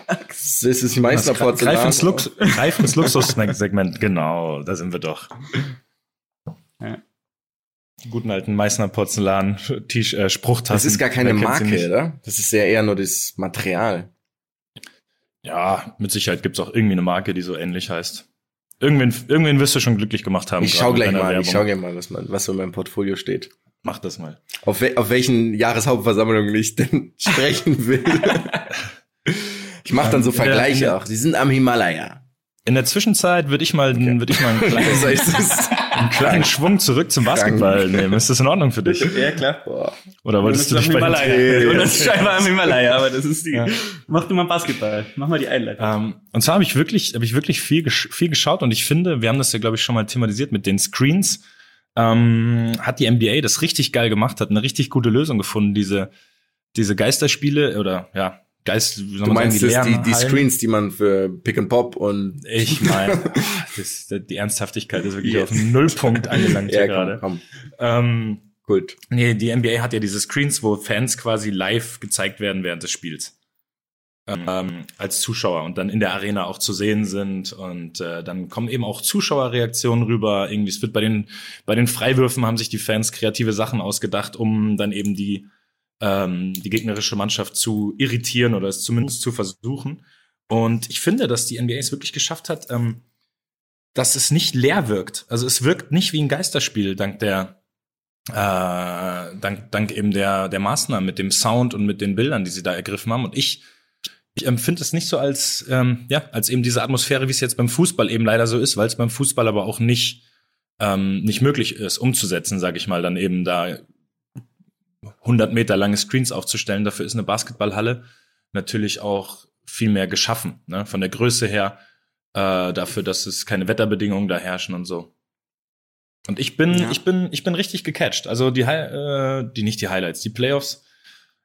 Das ist Meißner Greif Porzellan. ins, Lux, greif ins Luxus-Segment. Genau, da sind wir doch. Ja. Die Guten alten Meißner Porzellan, äh, Spruchtassen. Das ist gar keine Marke, oder? Das ist ja eher nur das Material. Ja, mit Sicherheit gibt's auch irgendwie eine Marke, die so ähnlich heißt. Irgendwen, irgendwen wirst du schon glücklich gemacht haben. Ich schau gleich mal, ich schau gleich mal, was, man, was so in meinem Portfolio steht. Mach das mal. Auf, we auf welchen Jahreshauptversammlungen ich denn sprechen will. ich mache dann so Ähm, Vergleiche auch. Sie sind am Himalaya. In der Zwischenzeit würde ich mal, würde ich mal einen kleinen, einen kleinen Schwung zurück zum Basketball nehmen. Ist das in Ordnung für dich? Ja, klar. Oder wolltest du dich bei den Himalaya. Und das ist scheinbar am Himalaya, aber das ist die. Ja. Mach du mal Basketball. Mach mal die Einleitung. Ähm, und zwar habe ich wirklich, habe ich wirklich viel, gesch viel geschaut und ich finde, wir haben das ja, glaube ich, schon mal thematisiert mit den Screens. Ähm, hat die NBA das richtig geil gemacht, hat eine richtig gute Lösung gefunden, diese, diese Geisterspiele oder ja, Geist, Du meinst sagen, die, die Lernhallen. Screens, die man für Pick and Pop und Ich meine, die Ernsthaftigkeit ist wirklich auf dem Nullpunkt angelangt hier ja, gerade. komm, komm. Ähm, Gut. Nee, die NBA hat ja diese Screens, wo Fans quasi live gezeigt werden während des Spiels. Ähm, als Zuschauer und dann in der Arena auch zu sehen sind und äh, dann kommen eben auch Zuschauerreaktionen rüber. Irgendwie, es wird bei den bei den Freiwürfen haben sich die Fans kreative Sachen ausgedacht, um dann eben die ähm, die gegnerische Mannschaft zu irritieren oder es zumindest zu versuchen. Und ich finde, dass die NBA es wirklich geschafft hat, ähm, dass es nicht leer wirkt. Also es wirkt nicht wie ein Geisterspiel dank der äh, dank, dank eben der, der Maßnahmen mit dem Sound und mit den Bildern, die sie da ergriffen haben. Und ich, ich empfinde es nicht so als, ähm, ja, als eben diese Atmosphäre, wie es jetzt beim Fußball eben leider so ist, weil es beim Fußball aber auch nicht, ähm, nicht möglich ist, umzusetzen, sage ich mal, dann eben da 100 Meter lange Screens aufzustellen. Dafür ist eine Basketballhalle natürlich auch viel mehr geschaffen, ne? von der Größe her, äh, dafür, dass es keine Wetterbedingungen da herrschen und so. Und ich bin, Ja. ich bin, ich bin richtig gecatcht. Also die, äh, die nicht die Highlights, die Playoffs.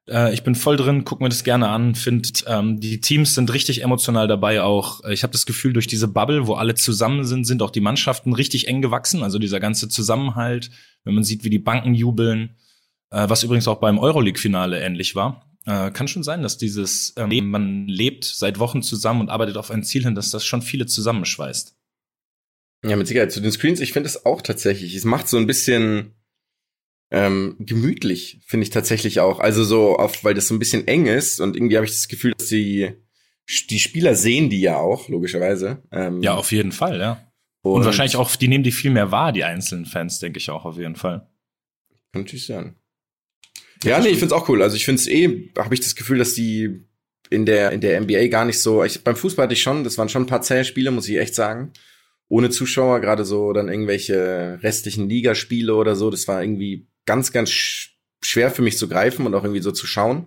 Äh, ich bin voll drin, guck mir das gerne an. Find, ähm, die Teams sind richtig emotional dabei auch. Äh, Ich habe das Gefühl, durch diese Bubble, wo alle zusammen sind, sind auch die Mannschaften richtig eng gewachsen. Also dieser ganze Zusammenhalt, wenn man sieht, wie die Banken jubeln, äh, was übrigens auch beim Euroleague-Finale ähnlich war. Äh, kann schon sein, dass dieses, ähm, man lebt seit Wochen zusammen und arbeitet auf ein Ziel hin, dass das schon viele zusammenschweißt. Ja, mit Sicherheit. Zu den Screens, ich finde es auch tatsächlich. Es macht so ein bisschen ähm, gemütlich, finde ich tatsächlich auch. Also so oft, weil das so ein bisschen eng ist und irgendwie habe ich das Gefühl, dass die, die Spieler sehen die ja auch, logischerweise. Ähm, Ja, auf jeden Fall, ja. Und, wahrscheinlich auch, die nehmen die viel mehr wahr, die einzelnen Fans, denke ich auch auf jeden Fall. Kann natürlich sein. Ja, nee, ich find's auch cool. Also ich find's eh, habe ich das Gefühl, dass die in der in der NBA gar nicht so. Ich, beim Fußball hatte ich schon, das waren schon ein paar zähe Spiele, muss ich echt sagen. Ohne Zuschauer, gerade so dann irgendwelche restlichen Ligaspiele oder so. Das war irgendwie ganz, ganz sch schwer für mich zu greifen und auch irgendwie so zu schauen.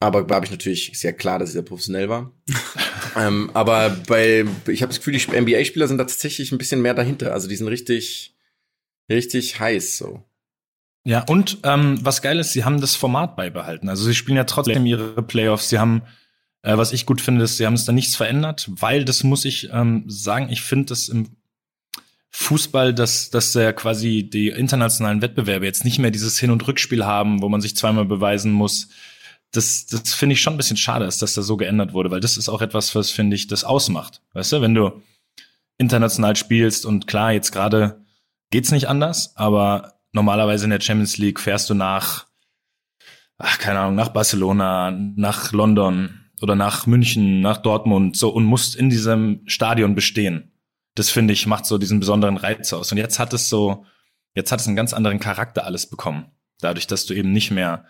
Aber da habe ich natürlich ist ja klar, dass ich sehr professionell war. ähm, aber bei, ich habe das Gefühl, die NBA-Spieler sind da tatsächlich ein bisschen mehr dahinter. Also die sind richtig, richtig heiß so. Ja, und ähm, was geil ist, sie haben das Format beibehalten. Also sie spielen ja trotzdem ihre Playoffs. Sie haben, äh, was ich gut finde, ist, sie haben es da nichts verändert, weil das muss ich ähm, sagen, ich finde das im Fußball, dass, dass ja quasi die internationalen Wettbewerbe jetzt nicht mehr dieses Hin- und Rückspiel haben, wo man sich zweimal beweisen muss. Das, das finde ich schon ein bisschen schade, dass das so geändert wurde, weil das ist auch etwas, was, finde ich, das ausmacht. Weißt du, wenn du international spielst und klar, jetzt gerade geht's nicht anders, aber normalerweise in der Champions League fährst du nach, ach, keine Ahnung, nach Barcelona, nach London oder nach München, nach Dortmund, so und musst in diesem Stadion bestehen. Das finde ich macht so diesen besonderen Reiz aus. Und jetzt hat es so, jetzt hat es einen ganz anderen Charakter alles bekommen. Dadurch, dass du eben nicht mehr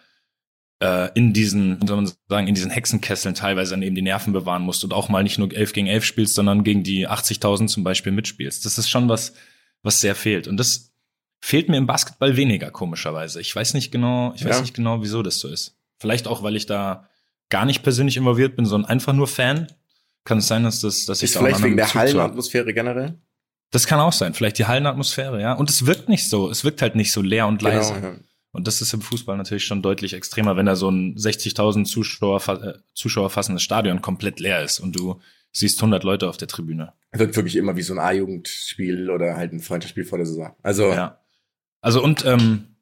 äh, in diesen, wie soll man sagen, in diesen Hexenkesseln teilweise dann eben die Nerven bewahren musst und auch mal nicht nur 11 gegen 11 spielst, sondern gegen die 80.000 zum Beispiel mitspielst. Das ist schon was, was sehr fehlt. Und das fehlt mir im Basketball weniger, komischerweise. Ich weiß nicht genau, ich weiß Ja. nicht genau, wieso das so ist. Vielleicht auch, weil ich da gar nicht persönlich involviert bin, sondern einfach nur Fan. Kann es sein, dass das, dass ich Ist da auch einen vielleicht wegen der Bezug zu. Hallenatmosphäre generell? Das kann auch sein. Vielleicht die Hallenatmosphäre, ja. Und es wirkt nicht so. Es wirkt halt nicht so leer und leise. Genau, ja. Und das ist im Fußball natürlich schon deutlich extremer, wenn da so ein 60.000 Zuschauer, äh, Zuschauer fassendes Stadion komplett leer ist und du siehst 100 Leute auf der Tribüne. Wirkt wirklich immer wie so ein A-Jugendspiel oder halt ein Freundschaftsspiel vor der Saison. Also, Ja. Also und ähm,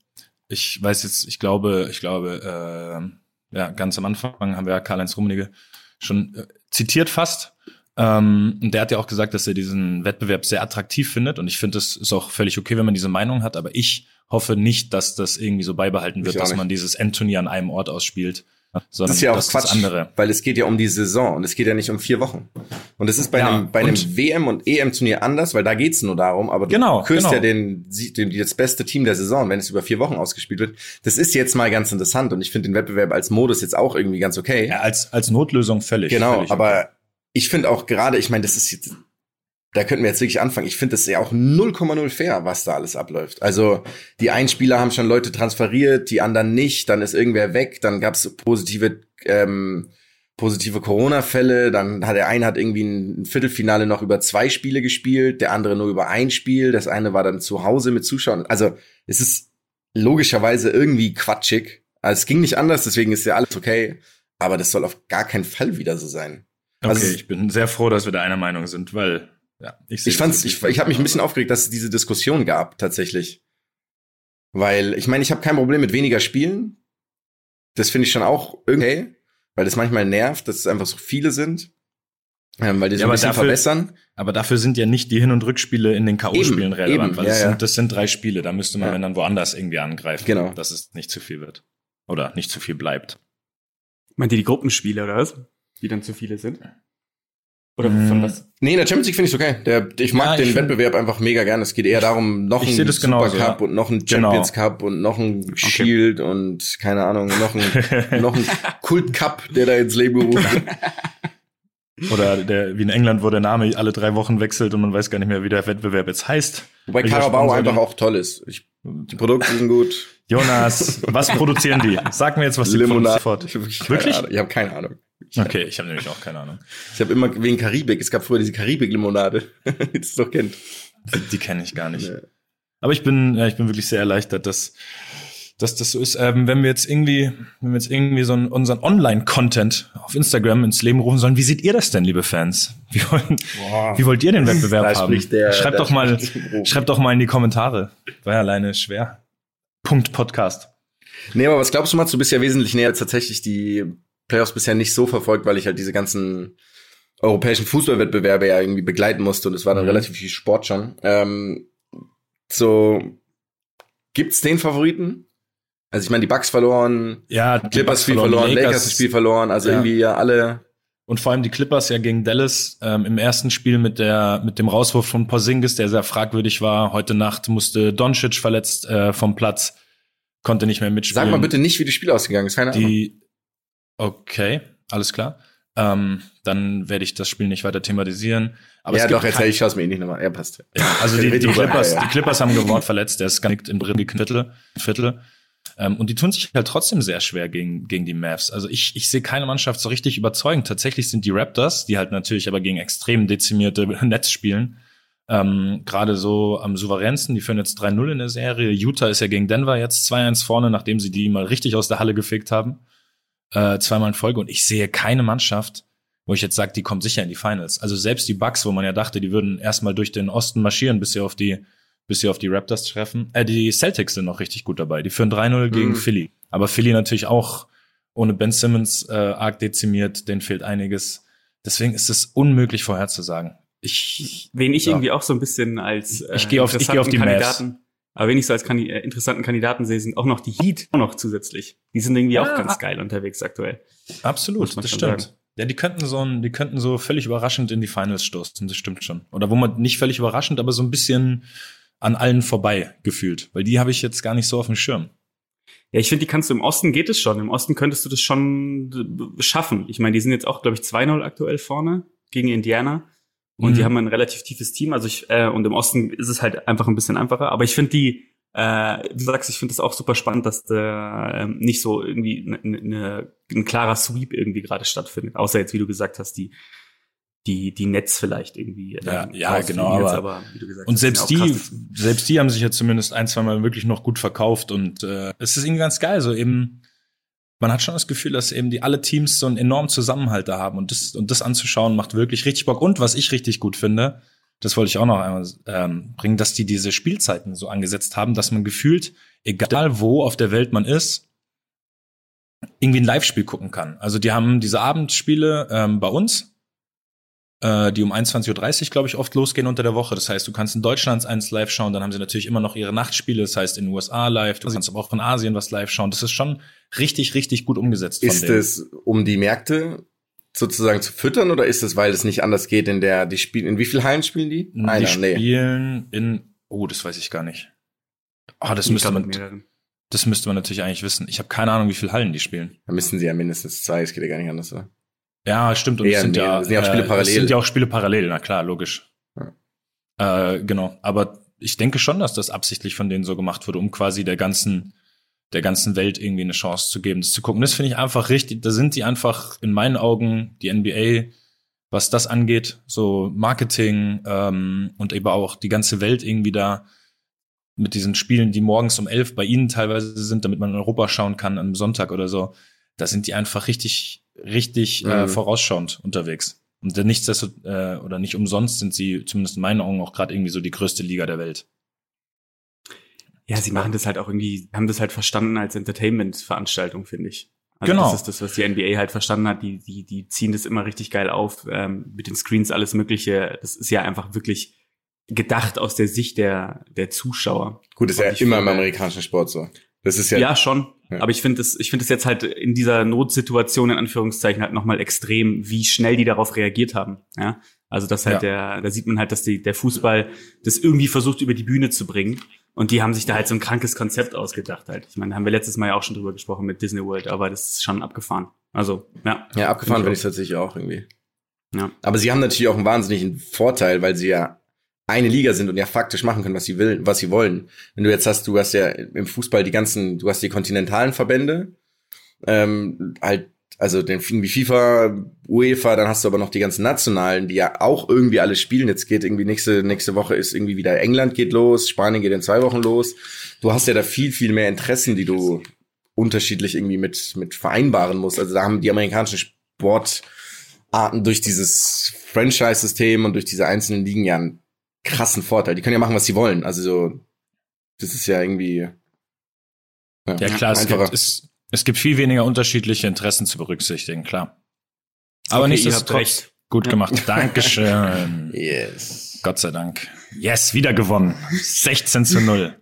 ich weiß jetzt, ich glaube, ich glaube, äh, ja, ganz am Anfang haben wir ja Karl-Heinz Rummenigge schon äh, zitiert fast. Ähm, und der hat ja auch gesagt, dass er diesen Wettbewerb sehr attraktiv findet. Und ich finde, es ist auch völlig okay, wenn man diese Meinung hat. Aber ich hoffe nicht, dass das irgendwie so beibehalten wird, dass man dieses Endturnier an einem Ort ausspielt. Sondern das ist ja auch Quatsch, andere. weil es geht ja um die Saison und es geht ja nicht um vier Wochen. Und es ist bei Ja, einem, bei einem WM- und EM-Turnier anders, weil da geht's nur darum, aber du Genau, küsst genau. ja den, den, das beste Team der Saison, wenn es über vier Wochen ausgespielt wird. Das ist jetzt mal ganz interessant und ich finde den Wettbewerb als Modus jetzt auch irgendwie ganz okay. Ja, als, als Notlösung völlig. genau, völlig okay. aber ich finde auch gerade, ich meine, das ist jetzt, da könnten wir jetzt wirklich anfangen. Ich finde das ja auch 0,0 fair, was da alles abläuft. Also die einen Spieler haben schon Leute transferiert, die anderen nicht, dann ist irgendwer weg, dann gab es positive ähm, positive Corona-Fälle, dann hat der eine hat irgendwie ein Viertelfinale noch über zwei Spiele gespielt, der andere nur über ein Spiel, das eine war dann zu Hause mit Zuschauern. Also es ist logischerweise irgendwie quatschig. Also es ging nicht anders, deswegen ist ja alles okay, aber das soll auf gar keinen Fall wieder so sein. Okay, Also- ich bin sehr froh, dass wir da einer Meinung sind, weil ja, ich, sehe Ich fand's, ich, ich habe mich ein bisschen aufgeregt, dass es diese Diskussion gab, tatsächlich. Weil, ich meine, ich habe kein Problem mit weniger Spielen. Das finde ich schon auch okay, weil das manchmal nervt, dass es einfach so viele sind. Ähm, weil die so Ja, ein aber bisschen dafür- verbessern. Aber dafür sind ja nicht die Hin- und Rückspiele in den K.O.-Spielen relevant, eben, weil ja, das, ja. Sind, das sind drei Spiele, da müsste man Ja. wenn dann woanders irgendwie angreifen, Genau. dass es nicht zu viel wird. Oder nicht zu viel bleibt. Meint ihr die Gruppenspiele oder was? Die dann zu viele sind? Oder Mm. von was? Nee, in der Champions League finde ich okay. Der, ich mag Ja, den ich find- Wettbewerb einfach mega gern. Es geht eher darum, noch ein Super genauso, Cup ja. und noch ein Genau. Champions Cup und noch ein Shield und keine Ahnung, noch ein, noch ein Kult Cup, der da ins Leben gerufen wird. Oder der, wie in England, wo der Name alle drei Wochen wechselt und man weiß gar nicht mehr, wie der Wettbewerb jetzt heißt. Wobei Carabao einfach auch toll ist. Ich, die Produkte sind gut. Jonas, was produzieren die? Sag mir jetzt, was die Limonade. produzieren. Wirklich. Ich habe keine Ahnung. Okay, ich habe nämlich auch keine Ahnung. Ich habe immer wegen Karibik. Es gab früher diese Karibik-Limonade, die es doch kennt. Die kenne ich gar nicht. Ja. Aber ich bin, ja, ich bin wirklich sehr erleichtert, dass, dass das so ist. Ähm, wenn wir jetzt irgendwie, wenn wir jetzt irgendwie so einen, unseren Online-Content auf Instagram ins Leben rufen sollen, wie seht ihr das denn, liebe Fans? Wie, wollen, wie wollt ihr den Wettbewerb Da haben? der- schreibt doch mal, schreibt doch mal in die Kommentare. War ja alleine schwer. Punkt Podcast. Nee, aber was glaubst du, Mats? Du bist ja wesentlich näher als tatsächlich die Playoffs bisher nicht so verfolgt, weil ich halt diese ganzen europäischen Fußballwettbewerbe ja irgendwie begleiten musste und es war dann Mhm. relativ viel Sport schon. Ähm, so, gibt's den Favoriten? Also ich meine, die Bucks verloren, Ja, die Clippers Spiel die verloren, Lakers das Spiel verloren, also Ja. irgendwie ja alle. Und vor allem die Clippers ja gegen Dallas ähm, im ersten Spiel mit der mit dem Rauswurf von Porzingis, der sehr fragwürdig war. Heute Nacht musste Doncic verletzt äh, vom Platz, konnte nicht mehr mitspielen. Sag mal bitte nicht, wie das Spiel ausgegangen ist, keine Ahnung. Okay, alles klar. Ähm, dann werde ich das Spiel nicht weiter thematisieren. Aber ja, doch, erzähl ich, schaue es mir eh nicht nochmal. Ja, passt. Ja, also die, die, Clippers, die Clippers haben gewonnen verletzt, der ist genickt im dritten Viertel. Viertel. Ähm, und die tun sich halt trotzdem sehr schwer gegen, gegen die Mavs. Also ich, ich sehe keine Mannschaft so richtig überzeugend. Tatsächlich sind die Raptors, die halt natürlich aber gegen extrem dezimierte Netz spielen, ähm, gerade so am souveränsten. Die führen jetzt 3-0 in der Serie. Utah ist ja gegen Denver jetzt 2-1 vorne, nachdem sie die mal richtig aus der Halle gefegt haben. Äh, zweimal in Folge. Und ich sehe keine Mannschaft, wo ich jetzt sage, die kommt sicher in die Finals. Also selbst die Bucks, wo man ja dachte, die würden erstmal durch den Osten marschieren, bis sie auf die, bis sie auf die Raptors treffen. Äh, die Celtics sind noch richtig gut dabei. Die führen 3-0 gegen Mhm. Philly. Aber Philly natürlich auch ohne Ben Simmons äh, arg dezimiert, denen fehlt einiges. Deswegen ist es unmöglich vorherzusagen. Ich, Wen ich Ja. irgendwie auch so ein bisschen als äh, Ich gehe auf- ich gehe auf die interessanten Mavs. Aber wen ich so als Kandi äh, interessanten Kandidaten sehe, sind auch noch die Heat auch noch zusätzlich. Die sind irgendwie Ja, auch ganz geil unterwegs aktuell. absolut, das stimmt. sagen. Ja, die könnten so ein, die könnten so völlig überraschend in die Finals stoßen, das stimmt schon. Oder wo man nicht völlig überraschend, aber so ein bisschen an allen vorbei gefühlt. Weil die habe ich jetzt gar nicht so auf dem Schirm. Ja, ich finde, die kannst du im Osten geht es schon. Im Osten könntest du das schon schaffen. Ich meine, die sind jetzt auch, glaube ich, 2-0 aktuell vorne gegen Indiana. Und Mhm. die haben ein relativ tiefes Team. Also ich, äh, und im Osten ist es halt einfach ein bisschen einfacher. Aber ich finde die, äh, du sagst, ich finde das auch super spannend, dass da ähm, nicht so irgendwie ne, ne, ein klarer Sweep irgendwie gerade stattfindet. Außer jetzt, wie du gesagt hast, die die die Netz vielleicht irgendwie. äh, Ja, ja, genau, jetzt, aber- wie du gesagt Und hast, selbst die, krass. selbst die haben sich ja zumindest ein, zwei Mal wirklich noch gut verkauft und äh, es ist irgendwie ganz geil. So eben, man hat schon das Gefühl, dass eben die alle Teams so einen enormen Zusammenhalt da haben und das und das anzuschauen macht wirklich richtig Bock. Und was ich richtig gut finde, das wollte ich auch noch einmal ähm, bringen, dass die diese Spielzeiten so angesetzt haben, dass man gefühlt, egal wo auf der Welt man ist, irgendwie ein Live-Spiel gucken kann. Also die haben diese Abendspiele ähm, bei uns, äh, die um 21.30 Uhr, glaube ich, oft losgehen unter der Woche. Das heißt, du kannst in Deutschland eins live schauen, dann haben sie natürlich immer noch ihre Nachtspiele, das heißt in den USA live, du kannst aber auch in Asien was live schauen. Das ist schon richtig, richtig gut umgesetzt von Ist es, um die Märkte sozusagen zu füttern oder ist es, weil es nicht anders geht in der, die spielen, in wie viel Hallen spielen die? die Einer, nee. spielen in, oh, das weiß ich gar nicht. Oh, das Ich müsste man, mehreren. das müsste man natürlich eigentlich wissen. Ich habe keine Ahnung, wie viele Hallen die spielen. Da müssen sie ja mindestens zwei, es geht ja gar nicht anders, oder? Ja, stimmt. Und Ja, es sind, nee, ja, sind ja auch Spiele äh, parallel. Es sind ja auch Spiele parallel, na klar, logisch. Äh, genau. Aber ich denke schon, dass das absichtlich von denen so gemacht wurde, um quasi der ganzen, der ganzen Welt irgendwie eine Chance zu geben, das zu gucken. Das finde ich einfach richtig. Da sind die einfach in meinen Augen, die NBA, was das angeht, so Marketing ähm, und eben auch die ganze Welt irgendwie da mit diesen Spielen, die morgens um elf bei ihnen teilweise sind, damit man in Europa schauen kann am Sonntag oder so. Da sind die einfach richtig, richtig äh, Mhm. vorausschauend unterwegs. Und dann nichtsdestot, äh, oder nicht umsonst sind sie, zumindest in meinen Augen, auch gerade irgendwie so die größte Liga der Welt. Ja, sie machen das halt auch irgendwie, haben das halt verstanden als Entertainment-Veranstaltung, finde ich. Also Genau. Das ist das, was die NBA halt verstanden hat. Die, die, die ziehen das immer richtig geil auf, ähm, mit den Screens, alles Mögliche. Das ist ja einfach wirklich gedacht aus der Sicht der, der Zuschauer. Gut, ist ja immer im amerikanischen Sport so. Das ist ja, Ja, schon. Ja. Aber ich finde es, ich finde es jetzt halt in dieser Notsituation in Anführungszeichen halt nochmal extrem, wie schnell die darauf reagiert haben. Ja. Also das halt der, da sieht man halt, dass die, der Fußball das irgendwie versucht über die Bühne zu bringen. Und die haben sich da halt so ein krankes Konzept ausgedacht halt. Ich meine, da haben wir letztes Mal ja auch schon drüber gesprochen mit Disney World, aber das ist schon abgefahren. Also, ja. ja abgefahren Finde ich ich tatsächlich auch irgendwie. Ja. Aber sie haben natürlich auch einen wahnsinnigen Vorteil, weil sie ja eine Liga sind und ja faktisch machen können, was sie will, was sie wollen. Wenn du jetzt hast, du hast ja im Fußball die ganzen, du hast die kontinentalen Verbände, ähm, halt, also den wie FIFA, UEFA, dann hast du aber noch die ganzen nationalen, die ja auch irgendwie alle spielen. Jetzt geht irgendwie nächste nächste Woche ist irgendwie wieder England geht los, Spanien geht in zwei Wochen los. Du hast ja da viel viel mehr Interessen, die du unterschiedlich irgendwie mit mit vereinbaren musst. Also da haben die amerikanischen Sportarten durch dieses Franchise-System und durch diese einzelnen Ligen ja krassen Vorteil. Die können ja machen, was sie wollen. Also so, das ist ja irgendwie. Ja, klar, es gibt, es, es gibt viel weniger unterschiedliche Interessen zu berücksichtigen, klar. Aber Okay, ihr habt nichtsdestotrotz recht. gut Ja. gemacht. Dankeschön. Yes. Gott sei Dank. Yes, wieder gewonnen. 16 zu 0.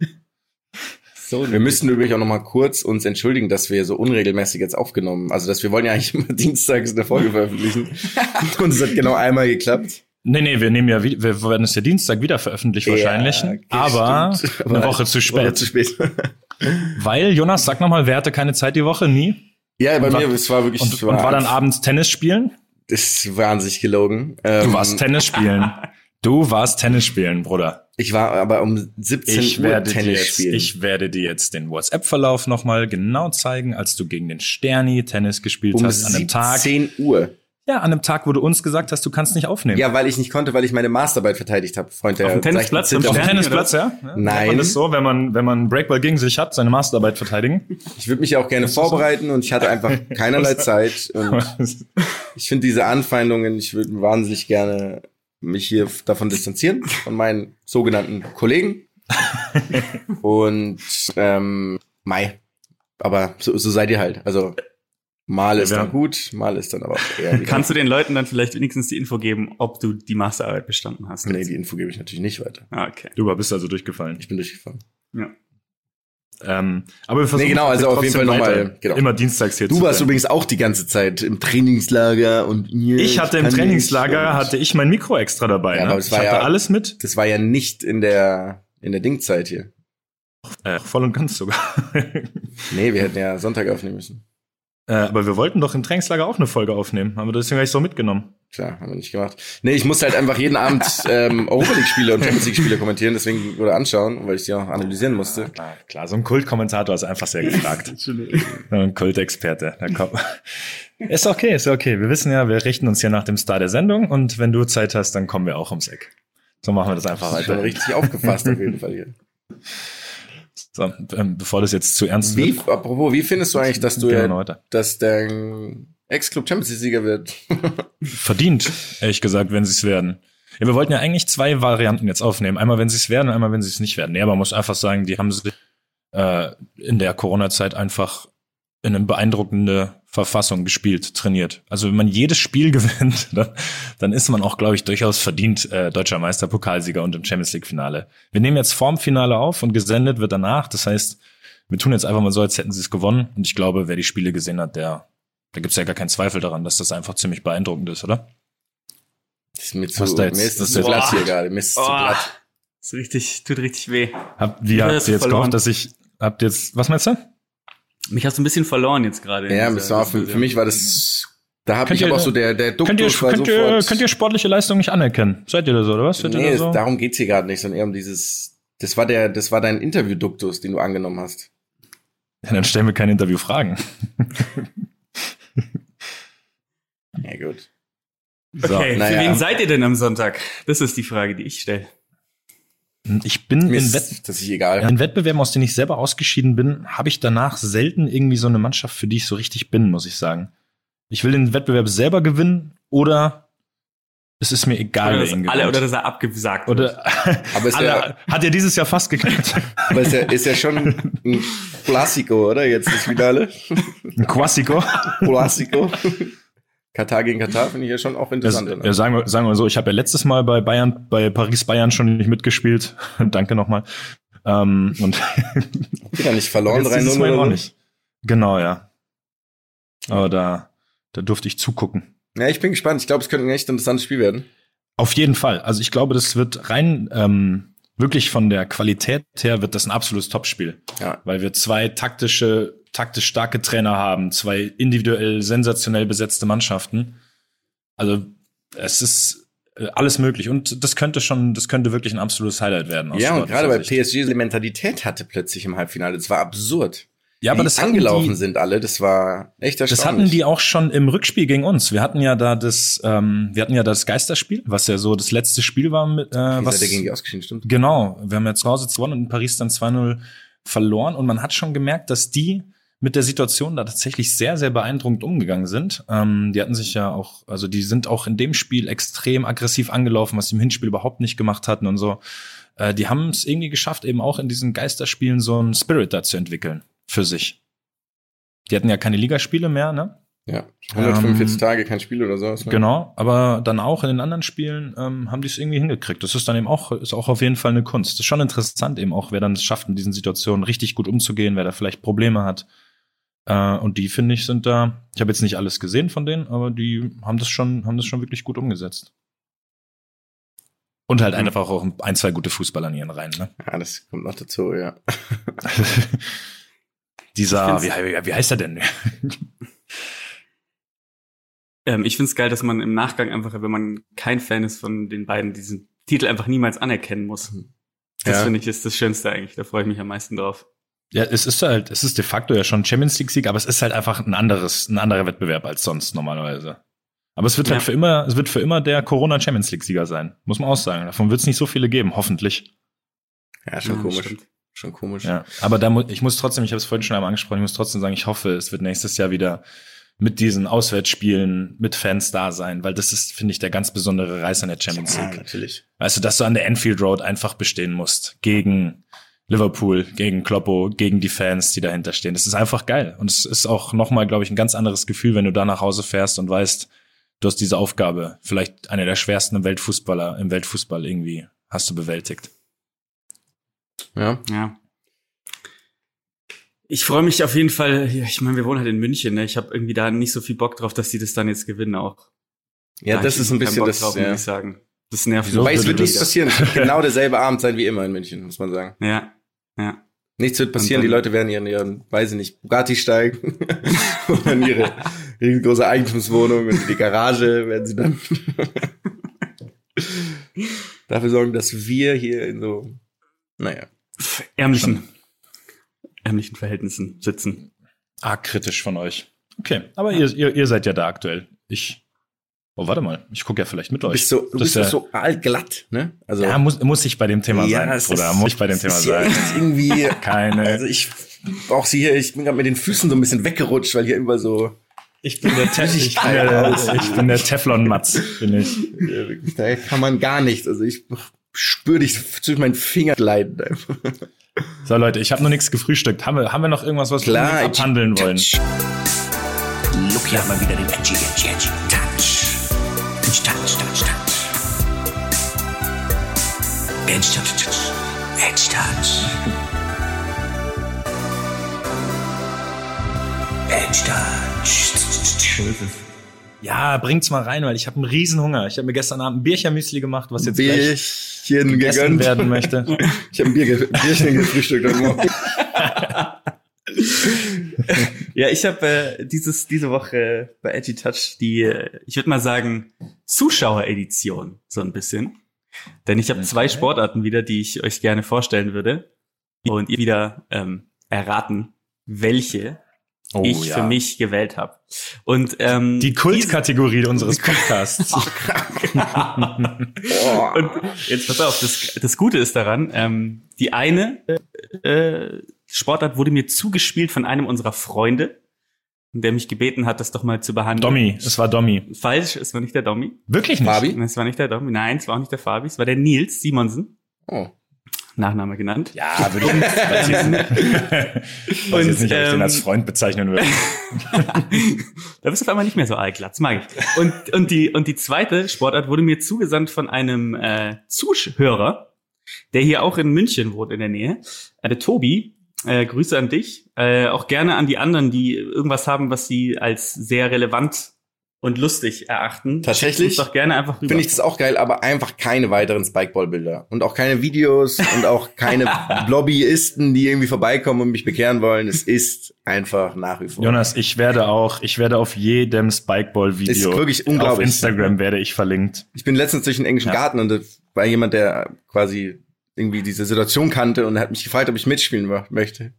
So, wir müssen übrigens auch noch mal kurz uns entschuldigen, dass wir so unregelmäßig jetzt aufgenommen, also dass wir wollen ja eigentlich immer dienstags eine Folge veröffentlichen und es hat genau einmal geklappt. Nee, nee, wir nehmen ja, wir werden es ja Dienstag wieder veröffentlichen wahrscheinlich. Ja, okay, aber stimmt. eine Woche zu Woche spät. zu spät. Weil, Jonas, sag nochmal, wer hatte keine Zeit die Woche? Nie? ja, bei Und mir, war- es war wirklich, Und, es und war dann abends Tennis spielen? das ist wahnsinnig gelogen. Du Ähm, warst Tennis spielen. Du warst Tennis spielen, Bruder. Ich war aber um 17 Ich Uhr Tennis jetzt, spielen. ich werde dir jetzt den WhatsApp-Verlauf nochmal genau zeigen, als du gegen den Sterni Tennis gespielt um hast an einem Tag. 17 Uhr. Ja, an einem Tag, wo du uns gesagt hast, du kannst nicht aufnehmen. Ja, weil ich nicht konnte, weil ich meine Masterarbeit verteidigt habe, Freund der Auf dem Tennisplatz, Auf dem Tennisplatz, ja? Nein. Man das so, wenn man, wenn man einen Breakball gegen sich hat, seine Masterarbeit verteidigen. Ich würde mich ja auch gerne vorbereiten und ich hatte einfach keinerlei Zeit. Und ich finde diese Anfeindungen, ich würde wahnsinnig gerne mich hier davon distanzieren, von meinen sogenannten Kollegen. und ähm, Mai. Aber so, so seid ihr halt. Also mal ist Ja, dann gut, mal ist dann aber auch eher Kannst du den Leuten dann vielleicht wenigstens die Info geben, ob du die Masterarbeit bestanden hast? Nee, die Info gebe ich natürlich nicht weiter. Ah, okay. Du bist also durchgefallen. Ich bin durchgefallen. Ja. Ähm, aber wir versuchen Nee, genau, also auf jeden Fall nochmal, genau. immer dienstags hier Du zu warst sein. übrigens auch die ganze Zeit im Trainingslager und mir. Ich hatte im Trainingslager, hatte ich mein Mikro extra dabei. Ja, ne? aber es ich war hatte ja- alles mit. Das war ja nicht in der in der Dingzeit hier. Äh, voll und ganz sogar. Nee, wir hätten ja Sonntag aufnehmen müssen. Äh, aber wir wollten doch im Trainingslager auch eine Folge aufnehmen. Haben wir deswegen gleich so mitgenommen. Klar, haben wir nicht gemacht. Nee, ich musste halt einfach jeden Abend ähm, Europa League Spiele und Champions League Spiele kommentieren, deswegen oder anschauen, weil ich sie auch analysieren musste. Klar, klar, so ein Kultkommentator ist einfach sehr gefragt. ein Kultexperte. Da kommt. Ist okay, ist okay. Wir wissen ja, wir richten uns hier nach dem Star der Sendung und wenn du Zeit hast, dann kommen wir auch ums Eck. So machen wir das einfach Hast du schon weiter. richtig aufgefasst auf jeden Fall hier. So, ähm, bevor das jetzt zu ernst Wie, wird. apropos, wie findest du eigentlich, dass du ja, weiter. dass dein Ex-Club Champions League Sieger wird? verdient, ehrlich gesagt, wenn sie es werden. Ja, wir wollten ja eigentlich zwei Varianten jetzt aufnehmen. Einmal, wenn sie es werden, einmal, wenn sie es nicht werden. Nee, aber man muss einfach sagen, die haben sie äh, in der Corona-Zeit einfach in eine beeindruckende Verfassung gespielt, trainiert. Also wenn man jedes Spiel gewinnt, dann, dann ist man auch, glaube ich, durchaus verdient äh, deutscher Meister, Pokalsieger und im Champions League-Finale. Wir nehmen jetzt vorm Finale auf und gesendet wird danach. Das heißt, wir tun jetzt einfach mal so, als hätten sie es gewonnen. Und ich glaube, wer die Spiele gesehen hat, der, da gibt's ja gar keinen Zweifel daran, dass das einfach ziemlich beeindruckend ist, oder? Das ist mir zu, Was da jetzt- mir ist das zu jetzt- glatt Boah. hier gerade. Mir ist es zu Oh, glatt. ist richtig, tut richtig weh. Habt, wie habt ihr jetzt gehofft, dass ich, habt ihr jetzt, was meinst du? Mich hast du ein bisschen verloren jetzt gerade. Ja, dieser das war für, für mich war das Da habe Könnt ich ihr- aber auch so der, der Duktus Könnt ihr, war könnt, ihr, könnt ihr sportliche Leistung nicht anerkennen? Seid ihr da so, oder was? Seid ihr nee, da so? darum geht's hier gerade nicht, sondern eher um dieses, das war der, das war dein Interview-Duktus, den du angenommen hast. Ja, dann stellen wir keine Interviewfragen. Ja, gut. So. Okay, naja. für wen seid ihr denn am Sonntag? Das ist die Frage, die ich stelle. Ich bin Mir in, Wett das ist egal. in Wettbewerben, aus denen ich selber ausgeschieden bin, habe ich danach selten irgendwie so eine Mannschaft, für die ich so richtig bin, muss ich sagen. Ich will den Wettbewerb selber gewinnen oder es ist mir egal, Oder wer dass, ihn alle, gewinnt. oder dass er abgesagt wird. Oder Aber ist alle, ja, hat er dieses Jahr fast geklappt. aber ist ja, ist ja schon ein Klassiko, oder? Jetzt das Finale. Ein Klassiker. Klassiko. Katar gegen Katar finde ich ja schon auch Das, interessant. oder? ja, sagen, wir, sagen wir so, ich habe ja letztes Mal bei Bayern, bei Paris Bayern schon nicht mitgespielt. Danke nochmal. Ähm, und Wieder nicht verloren, jetzt dieses 3-0 Mal oder auch nicht. Genau, ja. Aber da, da durfte ich zugucken. Ja, ich bin gespannt. Ich glaube, es könnte ein echt interessantes Spiel werden. Auf jeden Fall. Also ich glaube, das wird rein ähm, wirklich von der Qualität her wird das ein absolutes Topspiel, Ja. weil wir zwei taktische, taktisch starke Trainer haben, zwei individuell sensationell besetzte Mannschaften. Also es ist äh, alles möglich und das könnte schon, das könnte wirklich ein absolutes Highlight werden. Ja, und gerade bei. PSG die Mentalität hatte plötzlich im Halbfinale. Das war absurd. Ja, aber das angelaufen die, sind alle, das war echt erstaunlich. Das hatten die auch schon im Rückspiel gegen uns. Wir hatten ja da das, ähm, wir hatten ja das Geisterspiel, was ja so das letzte Spiel war mit, äh, Wie was gegen die ausgeschieden, stimmt? Genau, wir haben ja zu Hause gewonnen und in Paris dann 2-0 verloren und man hat schon gemerkt, dass die mit der Situation da tatsächlich sehr, sehr beeindruckend umgegangen sind. Ähm, die hatten sich ja auch, also die sind auch in dem Spiel extrem aggressiv angelaufen, was sie im Hinspiel überhaupt nicht gemacht hatten und so. Äh, die haben es irgendwie geschafft, eben auch in diesen Geisterspielen so einen Spirit da zu entwickeln für sich. Die hatten ja keine Ligaspiele mehr, ne? Ja. 145 Ähm, Tage, kein Spiel oder so. Genau, aber dann auch in den anderen Spielen ähm, haben die es irgendwie hingekriegt. Das ist dann eben auch, ist auch auf jeden Fall eine Kunst. Das ist schon interessant eben auch, wer dann es schafft, in diesen Situationen richtig gut umzugehen, wer da vielleicht Probleme hat. Äh, und die, finde ich, sind da, ich habe jetzt nicht alles gesehen von denen, aber die haben das schon, haben das schon wirklich gut umgesetzt. Und halt Mhm. einfach auch ein, zwei gute Fußballer in ihren Reihen, ne? Ja, das kommt noch dazu, ja. Dieser, wie, wie, heißt er denn? Ähm, ich find's geil, dass man im Nachgang einfach, wenn man kein Fan ist von den beiden, diesen Titel einfach niemals anerkennen muss. Das Ja. finde ich ist das Schönste eigentlich. Da freue ich mich am meisten drauf. Ja, es ist halt, es ist de facto ja schon Champions League Sieg, aber es ist halt einfach ein anderes, ein anderer Wettbewerb als sonst normalerweise. Aber es wird Ja. halt für immer, es wird für immer der Corona Champions League Sieger sein, muss man auch sagen. Davon wird es nicht so viele geben, hoffentlich. Ja, schon Ja, komisch. stimmt. Schon komisch. Ja, aber da mu ich muss trotzdem, ich habe es vorhin schon einmal angesprochen, ich muss trotzdem sagen, ich hoffe, es wird nächstes Jahr wieder mit diesen Auswärtsspielen mit Fans da sein, weil das ist, finde ich, der ganz besondere Reiz an der Champions Ja, League. natürlich. Weißt du, dass du an der Enfield Road einfach bestehen musst. Gegen Liverpool, gegen Kloppo, gegen die Fans, die dahinter stehen. Das ist einfach geil. Und es ist auch nochmal, glaube ich, ein ganz anderes Gefühl, wenn du da nach Hause fährst und weißt, du hast diese Aufgabe, vielleicht eine der schwersten im Weltfußballer, im Weltfußball irgendwie, hast du bewältigt. Ja. Ja. Ich freue mich auf jeden Fall. Ich meine, wir wohnen halt in München. Ne? Ich habe irgendwie da nicht so viel Bock drauf, dass die das dann jetzt gewinnen auch. Ja, Da das ist ein bisschen Bock das, drauf, ja. muss ich sagen. Das nervt Wieso? mich. Weil es wird nichts passieren. Genau derselbe Abend sein wie immer in München, muss man sagen. Ja, ja. Nichts wird passieren. Und Die Leute werden ihren, ihren, weiß ich nicht, Bugatti steigen. oder in ihre riesengroße Eigentumswohnung und in die Garage werden sie dann dafür sorgen, dass wir hier in so, naja. Ärmlichen, ärmlichen Verhältnissen sitzen. Arg kritisch von euch. Okay, aber ihr, ihr, ihr seid ja da aktuell. Ich, oh, warte mal, ich gucke ja vielleicht mit Du euch. bist so, du Das bist ist doch so altglatt, ne? Also, ja, muss, muss ich bei dem Thema sein, es Bruder, ist- muss ich bei dem Thema sein. irgendwie, Keine, also ich brauch sie hier, ich bin gerade mit den Füßen so ein bisschen weggerutscht, weil hier überall so, Ich bin der, Te ich bin der, ich bin der Teflon-Matz, bin ich. ja, da kann man gar nichts. Also ich spüre dich zwischen meinen Fingern leiden. einfach. So, Leute, ich habe noch nichts gefrühstückt. Haben wir, haben wir noch irgendwas, was wir Klar, unbedingt abhandeln wollen? Look hier mal wieder den Edgy, Edgy, Edgy. Edge, touch, touch. Edge, touch. Edge, touch. Ja, bringt's mal rein, weil ich habe einen Riesenhunger. Ich habe mir gestern Abend ein Bierchen-Müsli gemacht, was jetzt gleich Bierchen gegessen gegönnt. werden möchte. Ich habe ein Bier, Bierchen gefrühstückt heute Morgen. Ja, ich habe äh, dieses diese Woche bei Edgy Touch die, äh, ich würde mal sagen, Zuschaueredition so ein bisschen. Denn ich habe zwei Sportarten wieder, die ich euch gerne vorstellen würde. Und ihr wieder ähm, erraten, welche Oh, ich ja. für mich gewählt habe. Und ähm, Die Kultkategorie unseres Podcasts. Oh. Und jetzt pass auf, das, das Gute ist daran, ähm, die eine äh, Sportart wurde mir zugespielt von einem unserer Freunde, der mich gebeten hat, das doch mal zu behandeln. Dommy, es war Dommy. Falsch, es war nicht der Dommy. Wirklich nicht? Fabi? Es war nicht der Dommy. Nein, es war auch nicht der Fabi. Es war der Nils Simonsen. Oh. Nachname genannt. Ja, würde ich weiß jetzt nicht, weiß Und, jetzt nicht, ob ich den ähm, als Freund bezeichnen würde. Da bist du auf einmal nicht mehr so allglatt, das mag ich. Und, und, die, und die zweite Sportart wurde mir zugesandt von einem äh, Zuhörer, der hier auch in München wohnt in der Nähe. Äh, der Tobi, äh, Grüße an dich. Äh, auch gerne an die anderen, die irgendwas haben, was sie als sehr relevant und lustig erachten. Tatsächlich doch gerne einfach rüber. Finde ich das auch geil, aber einfach keine weiteren Spikeball-Bilder. Und auch keine Videos und auch keine Lobbyisten, die irgendwie vorbeikommen und mich bekehren wollen. Es ist einfach nach wie vor. Jonas, ich werde auch, ich werde auf jedem Spikeball-Video Ist wirklich auf unglaublich. Instagram werde ich verlinkt. Ich bin letztens durch den englischen Ja. Garten und da war jemand, der quasi irgendwie diese Situation kannte und hat mich gefragt, ob ich mitspielen mö- möchte.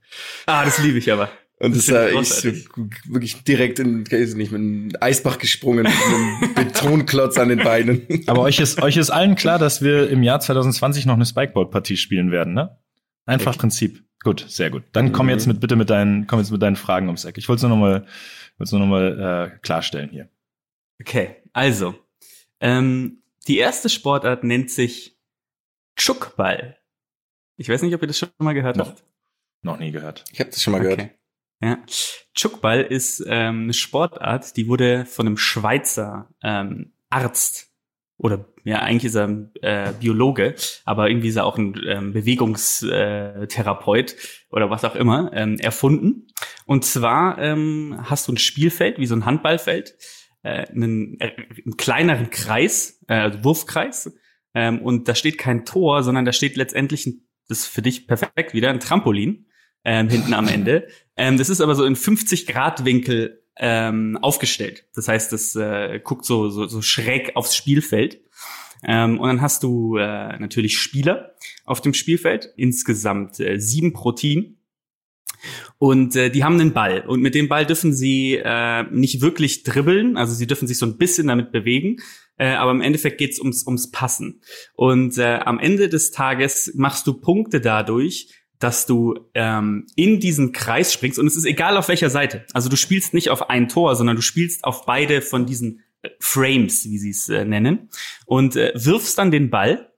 ah, das liebe ich aber. Und Das das, ich wirklich direkt in, weiß ich nicht, mit einem Eisbach gesprungen, mit einem Betonklotz an den Beinen. Aber euch ist, euch ist allen klar, dass wir im Jahr 2020 noch eine Spikeball-Partie spielen werden, ne? Einfach Prinzip. Gut, sehr gut. Dann komm Mhm. jetzt mit bitte mit deinen, komm jetzt mit deinen Fragen ums Eck. Ich wollte es nur noch mal, wollte nur noch mal äh, klarstellen hier. Okay, also. Ähm, die erste Sportart nennt sich Chuckball. Ich weiß nicht, ob ihr das schon mal gehört Noch. habt. Noch nie gehört. Ich habe das schon mal gehört. Okay. Ja. Chuckball ist ähm, eine Sportart, die wurde von einem Schweizer ähm, Arzt oder ja, eigentlich ist er äh, Biologe, aber irgendwie ist er auch ein ähm, Bewegungstherapeut äh, oder was auch immer ähm, erfunden. Und zwar ähm, hast du ein Spielfeld, wie so ein Handballfeld, äh, einen, äh, einen kleineren Kreis, äh, also Wurfkreis, ähm, und da steht kein Tor, sondern da steht letztendlich, ein, das ist für dich perfekt wieder, ein Trampolin ähm, hinten am Ende. Ähm, das ist aber so in 50 Grad Winkel ähm, aufgestellt. Das heißt, das äh, guckt so, so, so schräg aufs Spielfeld. Ähm, und dann hast du äh, natürlich Spieler auf dem Spielfeld, insgesamt äh, sieben pro Team. Und äh, die haben einen Ball. Und mit dem Ball dürfen sie äh, nicht wirklich dribbeln, also sie dürfen sich so ein bisschen damit bewegen. Äh, aber im Endeffekt geht's ums, ums Passen. Und äh, am Ende des Tages machst du Punkte dadurch, dass du ähm, in diesen Kreis springst und es ist egal auf welcher Seite. Also du spielst nicht auf ein Tor, sondern du spielst auf beide von diesen äh, Frames, wie sie es äh, nennen, und äh, wirfst dann den Ball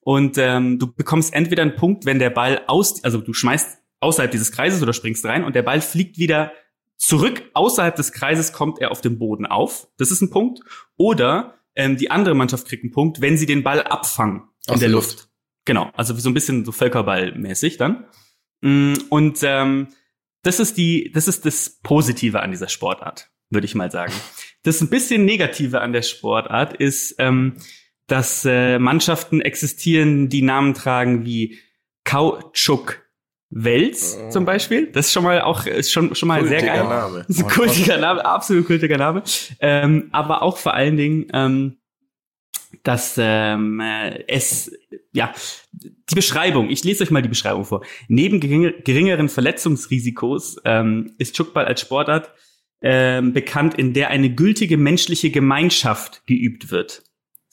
und ähm, du bekommst entweder einen Punkt, wenn der Ball aus, also du schmeißt außerhalb dieses Kreises oder springst rein und der Ball fliegt wieder zurück außerhalb des Kreises, kommt er auf dem Boden auf. Das ist ein Punkt. Oder ähm, die andere Mannschaft kriegt einen Punkt, wenn sie den Ball abfangen in Aus der Luft. Luft. Genau, also so ein bisschen so Völkerballmäßig dann. Mm, Und ähm, das ist die, das ist das Positive an dieser Sportart, würde ich mal sagen. Das ein bisschen Negative an der Sportart ist, ähm, dass äh, Mannschaften existieren, die Namen tragen wie Kautschuk Wels zum Beispiel. Das ist schon mal auch ist schon schon mal sehr Kultiger geil. Name. Das ist ein kultiger Name, absolut kultiger Name. Ähm, aber auch vor allen Dingen, ähm, dass ähm, äh, es, ja, die Beschreibung, ich lese euch mal die Beschreibung vor. Neben geringer, geringeren Verletzungsrisikos ähm, ist Chuckball als Sportart ähm, bekannt, in der eine gültige menschliche Gemeinschaft geübt wird.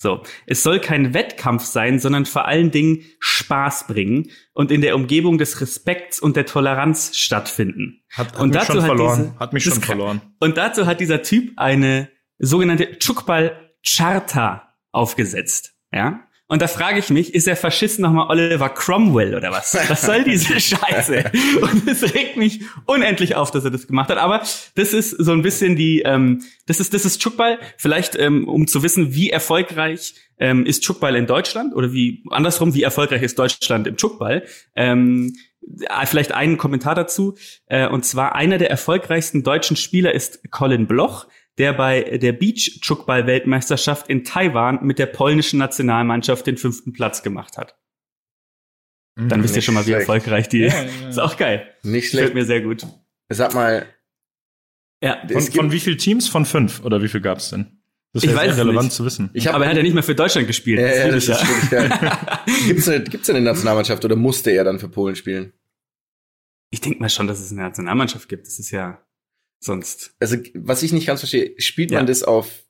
So, es soll kein Wettkampf sein, sondern vor allen Dingen Spaß bringen und in der Umgebung des Respekts und der Toleranz stattfinden. Hat, hat Und mich dazu schon hat verloren. diese- hat mich schon verloren. Und dazu hat dieser Typ eine sogenannte Chukbal Charta aufgesetzt. Ja? Und da frage ich mich, ist der Faschist nochmal Oliver Cromwell oder was? Was soll diese Scheiße? Und es regt mich unendlich auf, dass er das gemacht hat. Aber das ist so ein bisschen die, ähm, das ist, das ist Chukball. Vielleicht, ähm, um zu wissen, wie erfolgreich ähm, ist Chukball in Deutschland oder wie, andersrum, wie erfolgreich ist Deutschland im Chukball. Ähm, äh, vielleicht einen Kommentar dazu. Äh, und zwar einer der erfolgreichsten deutschen Spieler ist Colin Bloch, der bei der Beach-Chuckball-Weltmeisterschaft in Taiwan mit der polnischen Nationalmannschaft den fünften Platz gemacht hat. Dann wisst ihr schon mal, wie schlecht. erfolgreich die Ja, ist. ja, ja. Ist auch geil. Nicht Gefällt schlecht. mir sehr gut. sag mal, Ja, Es Von, von wie viel Teams? Von fünf? Oder wie viel gab's denn? Das Ich wäre weiß sehr es relevant nicht. zu wissen. ich habe aber er hat ja nicht mehr für Deutschland gespielt. ja, ja, Das ist ich ja. gibt's, eine, gibt's eine Nationalmannschaft oder musste er dann für Polen spielen? Ich denke mal schon, dass es eine Nationalmannschaft gibt. Das ist ja sonst. Also, was ich nicht ganz verstehe, spielt man Ja. das auf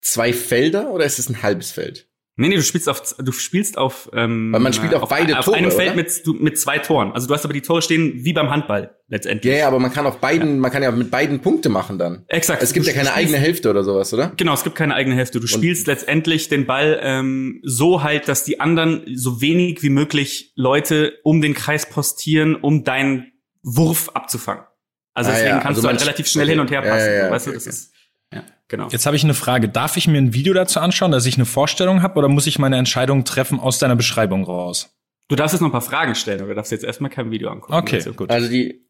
zwei Felder oder ist es ein halbes Feld? Nee, nee, du spielst auf, du spielst auf, ähm, Weil man spielt auf beide auf Tore, einem Feld oder? mit, du, mit zwei Toren. Also du hast aber die Tore stehen wie beim Handball letztendlich. Ja, ja, aber man kann auf beiden, man kann ja mit beiden Punkte machen dann. Exakt. Es gibt Du ja keine spielst- eigene Hälfte oder sowas, oder? Genau, es gibt keine eigene Hälfte. Du spielst letztendlich den Ball ähm, so halt, dass die anderen so wenig wie möglich Leute um den Kreis postieren, um deinen Wurf abzufangen. Also Ah, deswegen ja, kannst also du halt relativ schnell okay. hin und her passen. ja, ja, weißt du, okay, das okay. ist ja genau. Jetzt habe ich eine Frage. Darf ich mir ein Video dazu anschauen, dass ich eine Vorstellung habe, oder muss ich meine Entscheidung treffen aus deiner Beschreibung raus? Du darfst jetzt noch ein paar Fragen stellen, aber du darfst jetzt erstmal kein Video angucken. Okay, dazu. gut. Also die,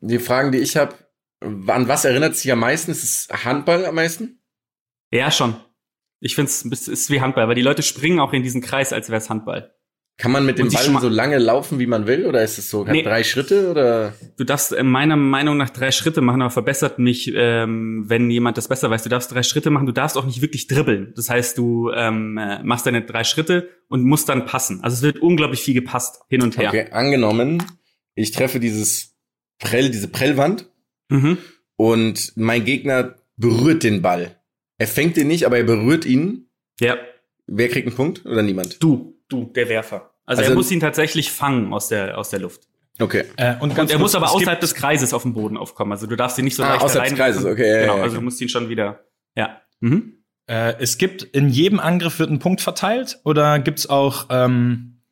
die Fragen, die ich habe, an was erinnert sich am meisten? Ist es Handball am meisten? Ja, schon. Ich finde es ist wie Handball, weil die Leute springen auch in diesen Kreis, als wäre es Handball. Kann man mit dem Ball so lange laufen, wie man will? Oder ist es so Nee. drei Schritte? Oder? Du darfst äh, meiner Meinung nach drei Schritte machen, aber verbessert mich, ähm, wenn jemand das besser weiß. Du darfst drei Schritte machen, du darfst auch nicht wirklich dribbeln. Das heißt, du ähm, äh, machst deine drei Schritte und musst dann passen. Also es wird unglaublich viel gepasst, hin und her. Okay, angenommen, ich treffe dieses Prell, diese Prellwand Mhm. und mein Gegner berührt den Ball. Er fängt den nicht, aber er berührt ihn. Ja, Wer kriegt einen Punkt oder niemand? du, du, der Werfer. Also, Also- er muss ihn tatsächlich fangen aus der, aus der Luft. Okay. Äh, und Und er muss aber außerhalb des Kreises auf dem Boden aufkommen. Also du darfst ihn nicht so Ah, leicht außerhalb des Kreises, okay, ja, Genau, ja, also okay. du musst ihn schon wieder, ja. Mhm. Äh, es gibt in jedem Angriff wird ein Punkt verteilt oder gibt's auch ähm,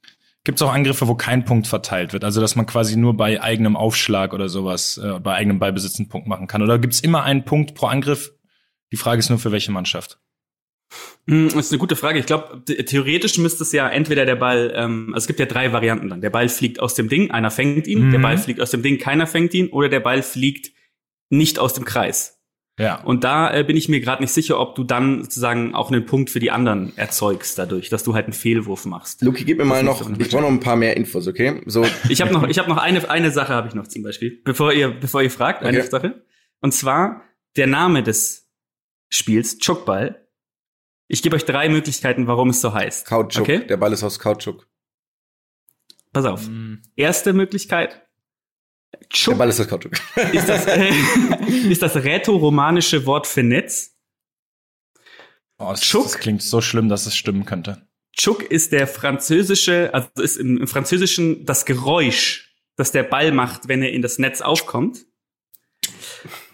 gibt's auch Angriffe, wo kein Punkt verteilt wird? Also dass man quasi nur bei eigenem Aufschlag oder sowas, äh, bei eigenem Ballbesitz einen Punkt machen kann. Oder gibt's immer einen Punkt pro Angriff? Die Frage ist nur für welche Mannschaft. Hm, Das ist eine gute Frage. Ich glaube, theoretisch müsste es ja entweder der Ball, ähm, also es gibt ja drei Varianten dann. Der Ball fliegt aus dem Ding, einer fängt ihn, Mhm. der Ball fliegt aus dem Ding, keiner fängt ihn, oder der Ball fliegt nicht aus dem Kreis. Ja. Und da äh, bin ich mir gerade nicht sicher, ob du dann sozusagen auch einen Punkt für die anderen erzeugst dadurch, dass du halt einen Fehlwurf machst. Luki, gib mir mal noch, ich brauche noch ein paar mehr Infos, okay? So, Ich habe noch, ich habe noch eine, eine Sache habe ich noch zum Beispiel, bevor ihr, bevor ihr fragt, eine Okay. Sache. Und zwar der Name des Spiels, Chukball. Ich gebe euch drei Möglichkeiten, warum es so heißt. Kautschuk. Okay? Der Ball ist aus Kautschuk. Pass auf. Mm, Erste Möglichkeit. Der Chuk Ball ist aus Kautschuk. ist das, äh, ist das rätoromanische Wort für Netz. Oh, das, Schuck. das klingt so schlimm, dass es stimmen könnte. Chuk ist der französische, also ist im, im Französischen das Geräusch, das der Ball macht, wenn er in das Netz aufkommt.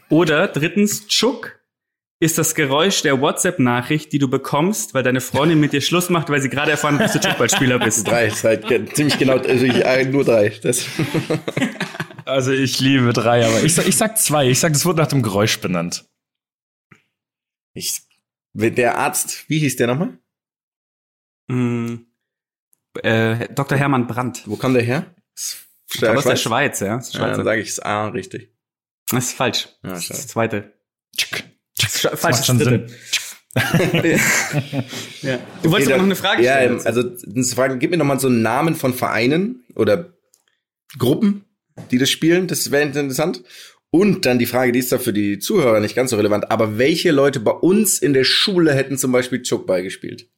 Oder drittens, Chuk ist das Geräusch der WhatsApp-Nachricht, die du bekommst, weil deine Freundin mit dir Schluss macht, weil sie gerade erfahren hat, dass du Chukballspieler bist. drei, ist halt ziemlich genau, also ich, äh, nur drei. Das, Also ich liebe drei, aber ich sag, ich sag zwei. Ich sag, das wurde nach dem Geräusch benannt. ich, der Arzt, wie hieß der nochmal? Mm, äh, Dr. Hermann Brandt. Wo kam der her? Ich glaube, aus der Schweiz, ja. Das ist Ja, dann sage ich es A, richtig. Das ist falsch. Ja, das ist das zweite. Falsch, macht schon dritte. ja. Du wolltest Okay, aber noch eine Frage Ja, stellen. ähm, also das Fragen, gib mir noch mal so einen Namen von Vereinen oder Gruppen, die das spielen. Das wäre interessant. Und dann die Frage, die ist da für die Zuhörer nicht ganz so relevant, aber welche Leute bei uns in der Schule hätten zum Beispiel Chokball gespielt?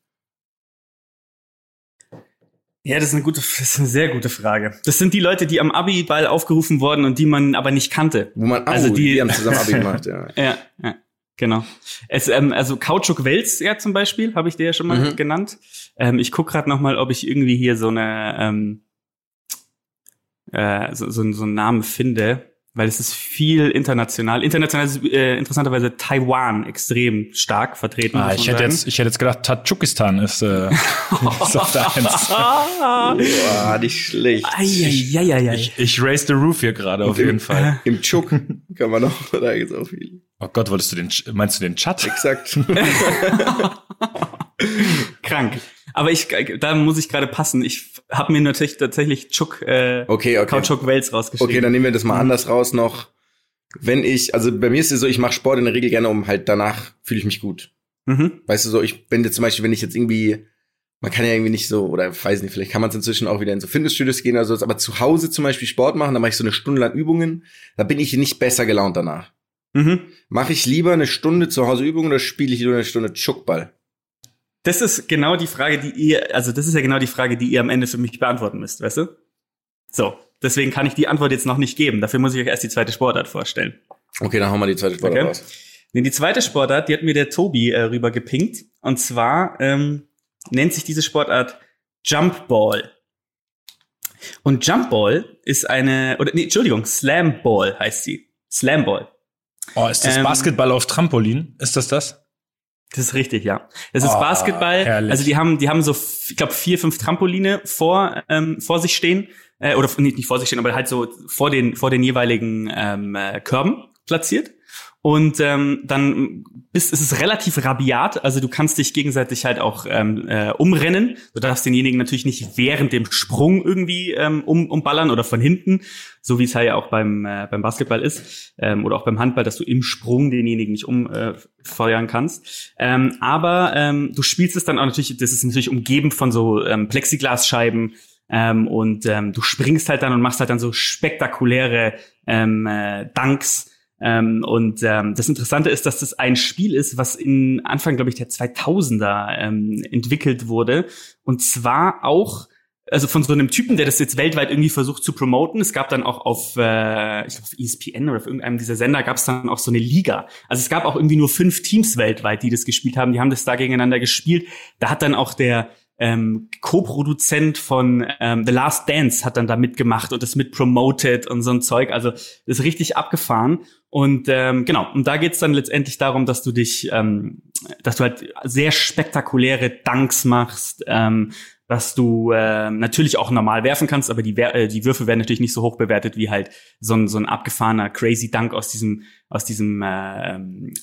Ja, das ist eine gute, das ist eine sehr gute Frage. Das sind die Leute, die am Abi-Ball aufgerufen wurden und die man aber nicht kannte. Wo man, Also oh, die- die haben zusammen Abi gemacht, ja. Ja, ja genau. Es, ähm, also Kautschuk Wels, ja zum Beispiel, habe ich dir ja schon mal Mhm. genannt. Ähm, ich guck gerade noch mal, ob ich irgendwie hier so eine ähm, äh, so, so, so einen Namen finde, weil es ist viel international. International ist äh, interessanterweise Taiwan extrem stark vertreten. Ah, ich hätte sagen. jetzt, ich hätte jetzt gedacht, Tadschukistan ist, äh, ist auf der Eins. Boah, nicht schlecht. Eieieiei. Ich, ich raise the roof hier gerade auf jeden Fall. Im Chuk kann man noch, da gibt's auch viel. Oh Gott, wolltest du den, meinst du den Chat? Exakt. Krank. Aber ich, da muss ich gerade passen. Ich habe mir natürlich tatsächlich Chuk, äh, Okay, okay. Kautschuk Wels rausgeschrieben. Okay, dann nehmen wir das mal anders raus noch. Wenn ich, also bei mir ist es so, ich mache Sport in der Regel gerne, um halt danach fühle ich mich gut. Mhm. Weißt du so, ich bin jetzt zum Beispiel, wenn ich jetzt irgendwie man kann ja irgendwie nicht so, oder weiß nicht, vielleicht kann man es inzwischen auch wieder in so Fitnessstudios gehen oder so, aber zu Hause zum Beispiel Sport machen, da mache ich so eine Stunde lang Übungen, da bin ich nicht besser gelaunt danach. Mhm. Mache ich lieber eine Stunde zu Hause Übungen oder spiele ich lieber eine Stunde Chuckball? Das ist genau die Frage, die ihr, also das ist ja genau die Frage, die ihr am Ende für mich beantworten müsst, weißt du? So, deswegen kann ich die Antwort jetzt noch nicht geben. Dafür muss ich euch erst die zweite Sportart vorstellen. Okay, dann hauen wir die zweite Sportart Okay. raus. Nee, die zweite Sportart, die hat mir der Tobi äh, rüber gepinkt. Und zwar ähm, nennt sich diese Sportart Jumpball. Und Jumpball ist eine, oder nee, Entschuldigung, Slamball heißt sie. Slamball. Oh, ist das Ähm, Basketball auf Trampolin? Ist das das? Das ist richtig, ja. Das ist Oh, Basketball. herrlich. Also die haben, die haben so, ich glaube, vier, fünf Trampoline vor, ähm, vor sich stehen. Äh, oder nicht, nicht vor sich stehen, aber halt so vor den, vor den jeweiligen ähm, äh, Körben platziert. Und ähm, dann bist, ist es relativ rabiat, also du kannst dich gegenseitig halt auch ähm, äh, umrennen. Du darfst denjenigen natürlich nicht während dem Sprung irgendwie ähm, um, umballern oder von hinten, so wie es halt ja auch beim, äh, beim Basketball ist ähm, oder auch beim Handball, dass du im Sprung denjenigen nicht umfeuern äh, kannst. Ähm, aber ähm, du spielst es dann auch natürlich, das ist natürlich umgeben von so ähm, Plexiglasscheiben, ähm, und ähm, du springst halt dann und machst halt dann so spektakuläre ähm, äh, Dunks. Ähm, und ähm, das Interessante ist, dass das ein Spiel ist, was in Anfang, glaube ich, der 2000er ähm, entwickelt wurde. Und zwar auch also von so einem Typen, der das jetzt weltweit irgendwie versucht zu promoten. Es gab dann auch auf, äh, ich glaube, auf ESPN oder auf irgendeinem dieser Sender gab es dann auch so eine Liga. Also es gab auch irgendwie nur fünf Teams weltweit, die das gespielt haben. Die haben das da gegeneinander gespielt. Da hat dann auch der ähm, Co-Produzent von ähm, The Last Dance hat dann da mitgemacht und das mit promoted und so ein Zeug. Also ist richtig abgefahren. Und ähm, genau, und da geht's dann letztendlich darum, dass du dich, ähm, dass du halt sehr spektakuläre Dunks machst, ähm, dass du äh, natürlich auch normal werfen kannst, aber die, äh, die Würfe werden natürlich nicht so hoch bewertet wie halt so ein, so ein abgefahrener Crazy Dunk aus diesem, aus diesem äh, ähm,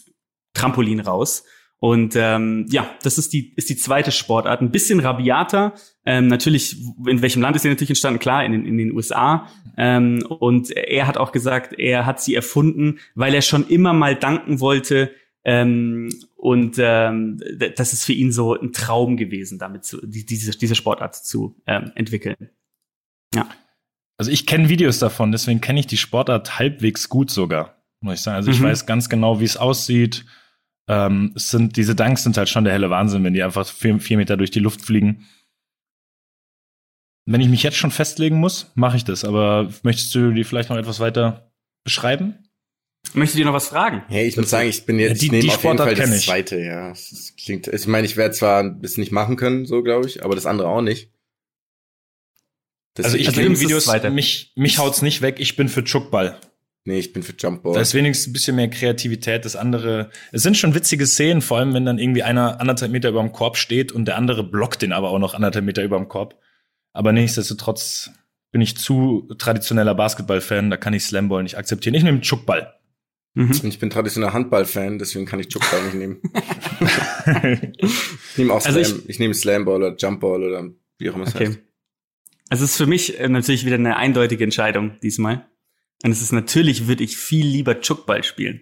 Trampolin raus. Und ähm, ja, das ist die ist die zweite Sportart, ein bisschen rabiater. Ähm, natürlich, in welchem Land ist sie natürlich entstanden? Klar, in, den- in den USA. Ähm, und er hat auch gesagt, er hat sie erfunden, weil er schon immer mal danken wollte. Ähm, und ähm, das ist für ihn so ein Traum gewesen, damit zu, die, diese, diese Sportart zu ähm, entwickeln. Also ich kenne Videos davon, deswegen kenne ich die Sportart halbwegs gut sogar, muss ich sagen. Also ich Mhm. weiß ganz genau, wie es aussieht. Ähm, es sind, diese Dunks sind halt schon der helle Wahnsinn, wenn die einfach vier, vier Meter durch die Luft fliegen. Wenn ich mich jetzt schon festlegen muss, mache ich das. Aber möchtest du die vielleicht noch etwas weiter beschreiben? Möchtet ihr noch was fragen? Hey, ich muss sagen, ich bin jetzt, Die- ich nehme die auf jeden Sportart Fall kenn das ich. zweite, ja. Das klingt, ich meine, ich werde zwar das nicht machen können, so glaube ich, aber das andere auch nicht. Also ich Also du das Videos, mich, mich haut's nicht weg, ich bin für Chuckball. Nee, ich bin für Jumpball. Da ist wenigstens ein bisschen mehr Kreativität. Das andere, es sind schon witzige Szenen, vor allem wenn dann irgendwie einer anderthalb Meter über dem Korb steht und der andere blockt den aber auch noch anderthalb Meter über dem Korb. Aber nichtsdestotrotz bin ich zu traditioneller Basketball-Fan, da kann ich Slamball nicht akzeptieren. Ich nehme Chuckball. Mhm. Ich bin traditioneller Handball-Fan, deswegen kann ich Chuckball nicht nehmen. ich nehme auch Also Slam. ich, nehme Slamball oder Jumpball oder wie auch immer es Okay. heißt. Also es ist für mich äh, natürlich wieder eine eindeutige Entscheidung diesmal. Und es ist natürlich, würde ich viel lieber Chuckball spielen.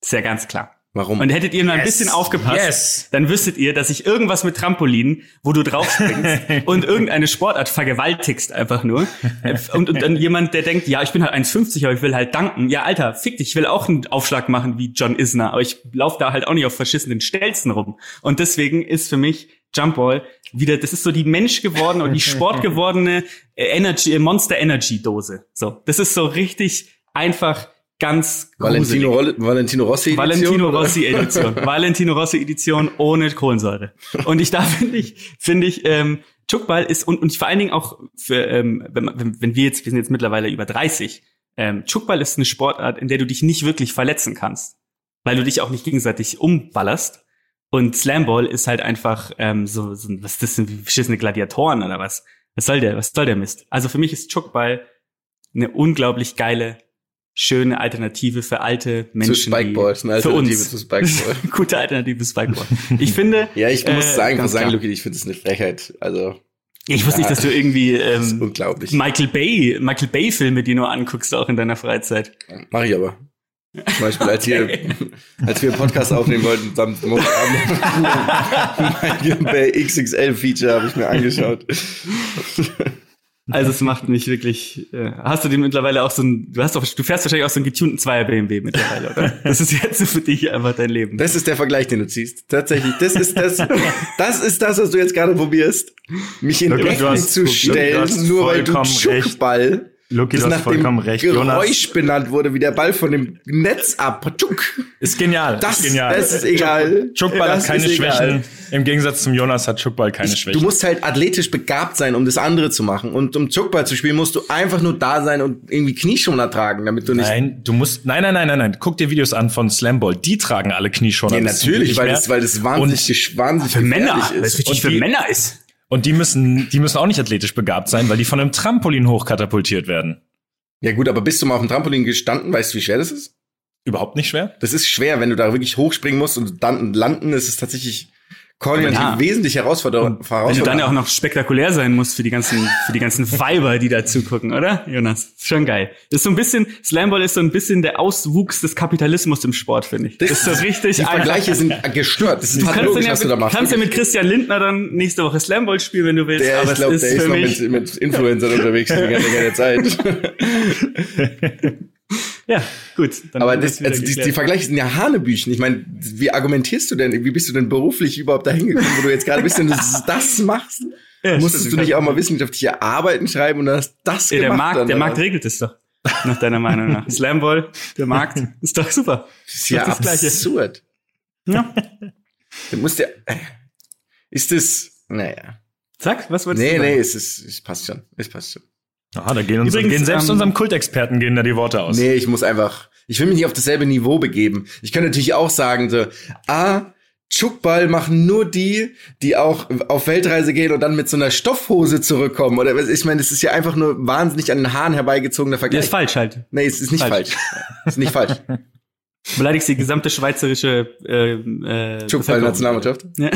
Ist ja ganz klar. Warum? Und hättet ihr mal ein Yes. bisschen aufgepasst, Yes. dann wüsstet ihr, dass ich irgendwas mit Trampolin, wo du drauf springst und irgendeine Sportart vergewaltigst einfach nur. Äh, Und, und dann jemand, der denkt, ja, ich bin halt 1,50, aber ich will halt danken. Ja, Alter, fick dich, ich will auch einen Aufschlag machen wie John Isner, aber ich laufe da halt auch nicht auf verschissenen Stelzen rum. Und deswegen ist für mich Jumpball wieder, das ist so die Mensch gewordene und die Sport gewordene äh, Energy, äh, Monster Energy Dose. So, das ist so richtig einfach ganz gruselig. Valentino, Roll- Valentino Rossi Edition, Valentino oder? Rossi Edition. Valentino Rossi Edition ohne Kohlensäure. Und ich da finde ich, finde ich, ähm, Chuckball ist und, und vor allen Dingen auch für, ähm, wenn, wenn, wenn wir jetzt, wir sind jetzt mittlerweile über 30, ähm, Chuckball ist eine Sportart, in der du dich nicht wirklich verletzen kannst, weil du dich auch nicht gegenseitig umballerst. Und Slamball ist halt einfach ähm, so, so was ist das denn, wie beschissene Gladiatoren oder was? Was soll der, was soll der Mist? Also für mich ist Chuckball eine unglaublich geile, schöne Alternative für alte Menschen. Zu Spikeball, ist eine die, für Alternative uns. zu Spikeball. Gute Alternative Spikeball. Ich finde. Ja, ich muss äh, sagen, muss sagen. Luki, ich finde das eine Frechheit. Also, Ich wusste nicht, dass du irgendwie ähm, unglaublich. Michael Bay, Michael Bay Filme, die nur anguckst, auch in deiner Freizeit. Mach ich aber. Zum Beispiel, als, hier, als wir einen Podcast aufnehmen wollten, dann bei XXL-Feature habe ich mir angeschaut. Also es macht mich wirklich. Äh, hast du den mittlerweile auch so ein, du hast doch, du fährst wahrscheinlich auch so einen getunten Zweier BMW mittlerweile, oder? Das ist jetzt für dich einfach dein Leben. Das ist der Vergleich, den du ziehst. Tatsächlich, das ist das, das ist das, was du jetzt gerade probierst, mich in hast- zu stellen, nur weil du. Schuckball, Lucky, das du hast nach vollkommen dem recht. Geräusch Jonas benannt wurde, wie der Ball von dem Netz ab. Tschuk. ist genial. Das, ist genial. das ist egal. Chuckball Das hat keine ist egal. Schwächen. Im Gegensatz zum Jonas hat Chuckball keine Ich, Schwächen. du musst halt athletisch begabt sein, um das andere zu machen. Und um Chuckball zu spielen, musst du einfach nur da sein und irgendwie Knieschoner tragen, damit du nicht. Nein, du musst, nein, nein, nein, nein, nein. Guck dir Videos an von Slamball. Die tragen alle Knieschoner. Ja, ist natürlich, nicht weil das, weil das wahnsinnig, wahnsinnig für Männer, gefährlich weil es ist. wichtig Und für Männer ist. Und die müssen, die müssen auch nicht athletisch begabt sein, weil die von einem Trampolin hochkatapultiert werden. Ja gut, aber bist du mal auf dem Trampolin gestanden? Weißt du, wie schwer das ist? Überhaupt nicht schwer. Das ist schwer, wenn du da wirklich hochspringen musst und dann landen, ist es tatsächlich koordinativ Ja. wesentlich herausfordernd. Wenn du dann ja auch noch spektakulär sein musst für die ganzen, für die ganzen Weiber, die da zugucken, oder? Jonas, schon geil. Ist so ein bisschen, Slamball ist so ein bisschen der Auswuchs des Kapitalismus im Sport, finde ich. Das, ist so richtig Die. Vergleiche sind gestört. Das ist Du kannst, ja, was du da mit, machst. kannst ja mit Christian Lindner dann nächste Woche Slamball spielen, wenn du willst. der, aber ich glaube, es der ist noch mich, mit, mit Influencern unterwegs die ganze Zeit. ja, gut. Aber das, also die, die. Vergleiche sind ja Hanebüchen. Ich meine, wie argumentierst du denn? Wie bist du denn beruflich überhaupt dahin gekommen, wo du jetzt gerade bist, wenn du das machst? Ja, Musstest stimmt. du nicht auch mal wissenschaftliche Arbeiten schreiben und dann hast das Ja, der gemacht? Markt, dann, der? Markt regelt es doch. Nach deiner Meinung nach. Slamball, der Markt, ist doch super. Das ist ja das Gleiche. absurd. Ja. Du musst ja, ist das, naja. Sag, was wolltest Nee, du sagen? nee, es ist, es passt schon. Es passt schon. Ah, da gehen, uns, Übrigens, gehen selbst ähm, unserem Kultexperten gehen da die Worte aus. Nee, ich muss einfach, ich will mich nicht auf dasselbe Niveau begeben. Ich könnte natürlich auch sagen, so, ah, Chuckball machen nur die, die auch auf Weltreise gehen und dann mit so einer Stoffhose zurückkommen. Oder was- ich meine, das ist ja einfach nur wahnsinnig an den Haaren herbeigezogener Der Vergleich. ist falsch halt. Nee, es ist nicht falsch. Falsch. Es ist nicht falsch. Beleidigst die gesamte schweizerische äh, äh, Chuckball-Nationalmannschaft. Ja.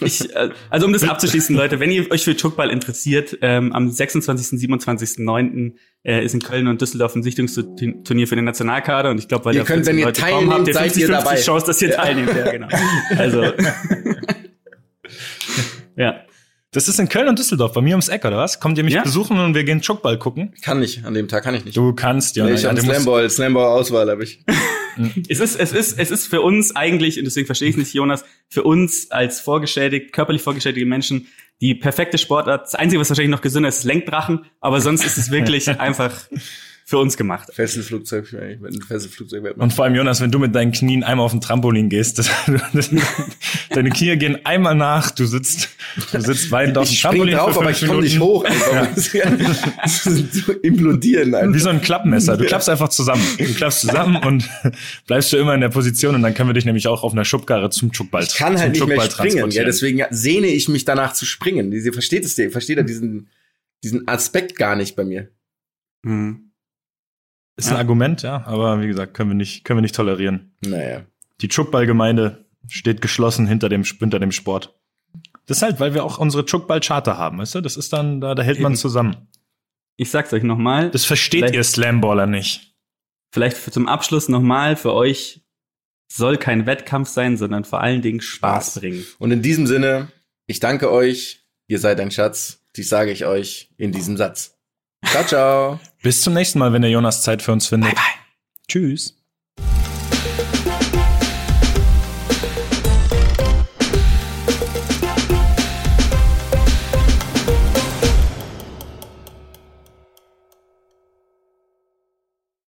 Ich, äh, also um das abzuschließen, Leute, wenn ihr euch für Chuckball interessiert, ähm, am 26., 27.09. Äh, ist in Köln und Düsseldorf ein Sichtungsturnier für den Nationalkader und ich glaube, weil Ihr könnt, 14 wenn ihr Leute kommen, habt ihr teilnehmt, seid ihr 50, dabei. Chance, dass ihr Ja. teilnehmt. Ja, genau. Also, ja. Das ist in Köln und Düsseldorf, bei mir ums Eck, oder was? Kommt ihr mich Ja. besuchen und wir gehen Chuckball gucken? Kann nicht, an dem Tag kann ich nicht. Du kannst, ja. nee, ich habe musst- Slamball, Slamball-Auswahl habe ich. Es ist, es ist, es ist für uns eigentlich, und deswegen verstehe ich nicht, Jonas, für uns als vorgeschädigt, körperlich vorgeschädigte Menschen die perfekte Sportart. Das Einzige, was wahrscheinlich noch gesünder ist, ist Lenkdrachen, aber sonst ist es wirklich einfach für uns gemacht. Fesselflugzeug, ich bin ein Fesselflugzeug. Und vor allem, Jonas, wenn du mit deinen Knien einmal auf den Trampolin gehst, das, deine Knie gehen einmal nach, du sitzt, du sitzt weinend auf dem Trampolin drauf, für aber fünf ich komme nicht hoch. Einfach. Das ist so implodieren Wie einfach. so ein Klappmesser. Du klappst einfach zusammen. Du klappst zusammen und bleibst du immer in der Position und dann können wir dich nämlich auch auf einer Schubkarre zum Chuckball Ich kann halt nicht mehr Chuckball springen. Ja, deswegen sehne ich mich danach zu springen. Versteht es, ihr versteht ja diesen, diesen Aspekt gar nicht bei mir. Mhm. Ist ein Argument, ja, aber wie gesagt, können wir nicht, können wir nicht tolerieren. Naja. Die Chuckball-Gemeinde steht geschlossen hinter dem, hinter dem Sport. Das ist halt, weil wir auch unsere Chuckball-Charter haben, weißt du? Das ist dann, da, da hält man Eben. zusammen. Ich sag's euch nochmal. Das versteht ihr Slamballer nicht. Vielleicht zum Abschluss nochmal für euch soll kein Wettkampf sein, sondern vor allen Dingen Spaß Spaß. bringen. Und in diesem Sinne, ich danke euch. Ihr seid ein Schatz. Dies sage ich euch in diesem Satz. Ciao, ciao. Bis zum nächsten Mal, wenn der Jonas Zeit für uns findet. Bye, bye. Tschüss.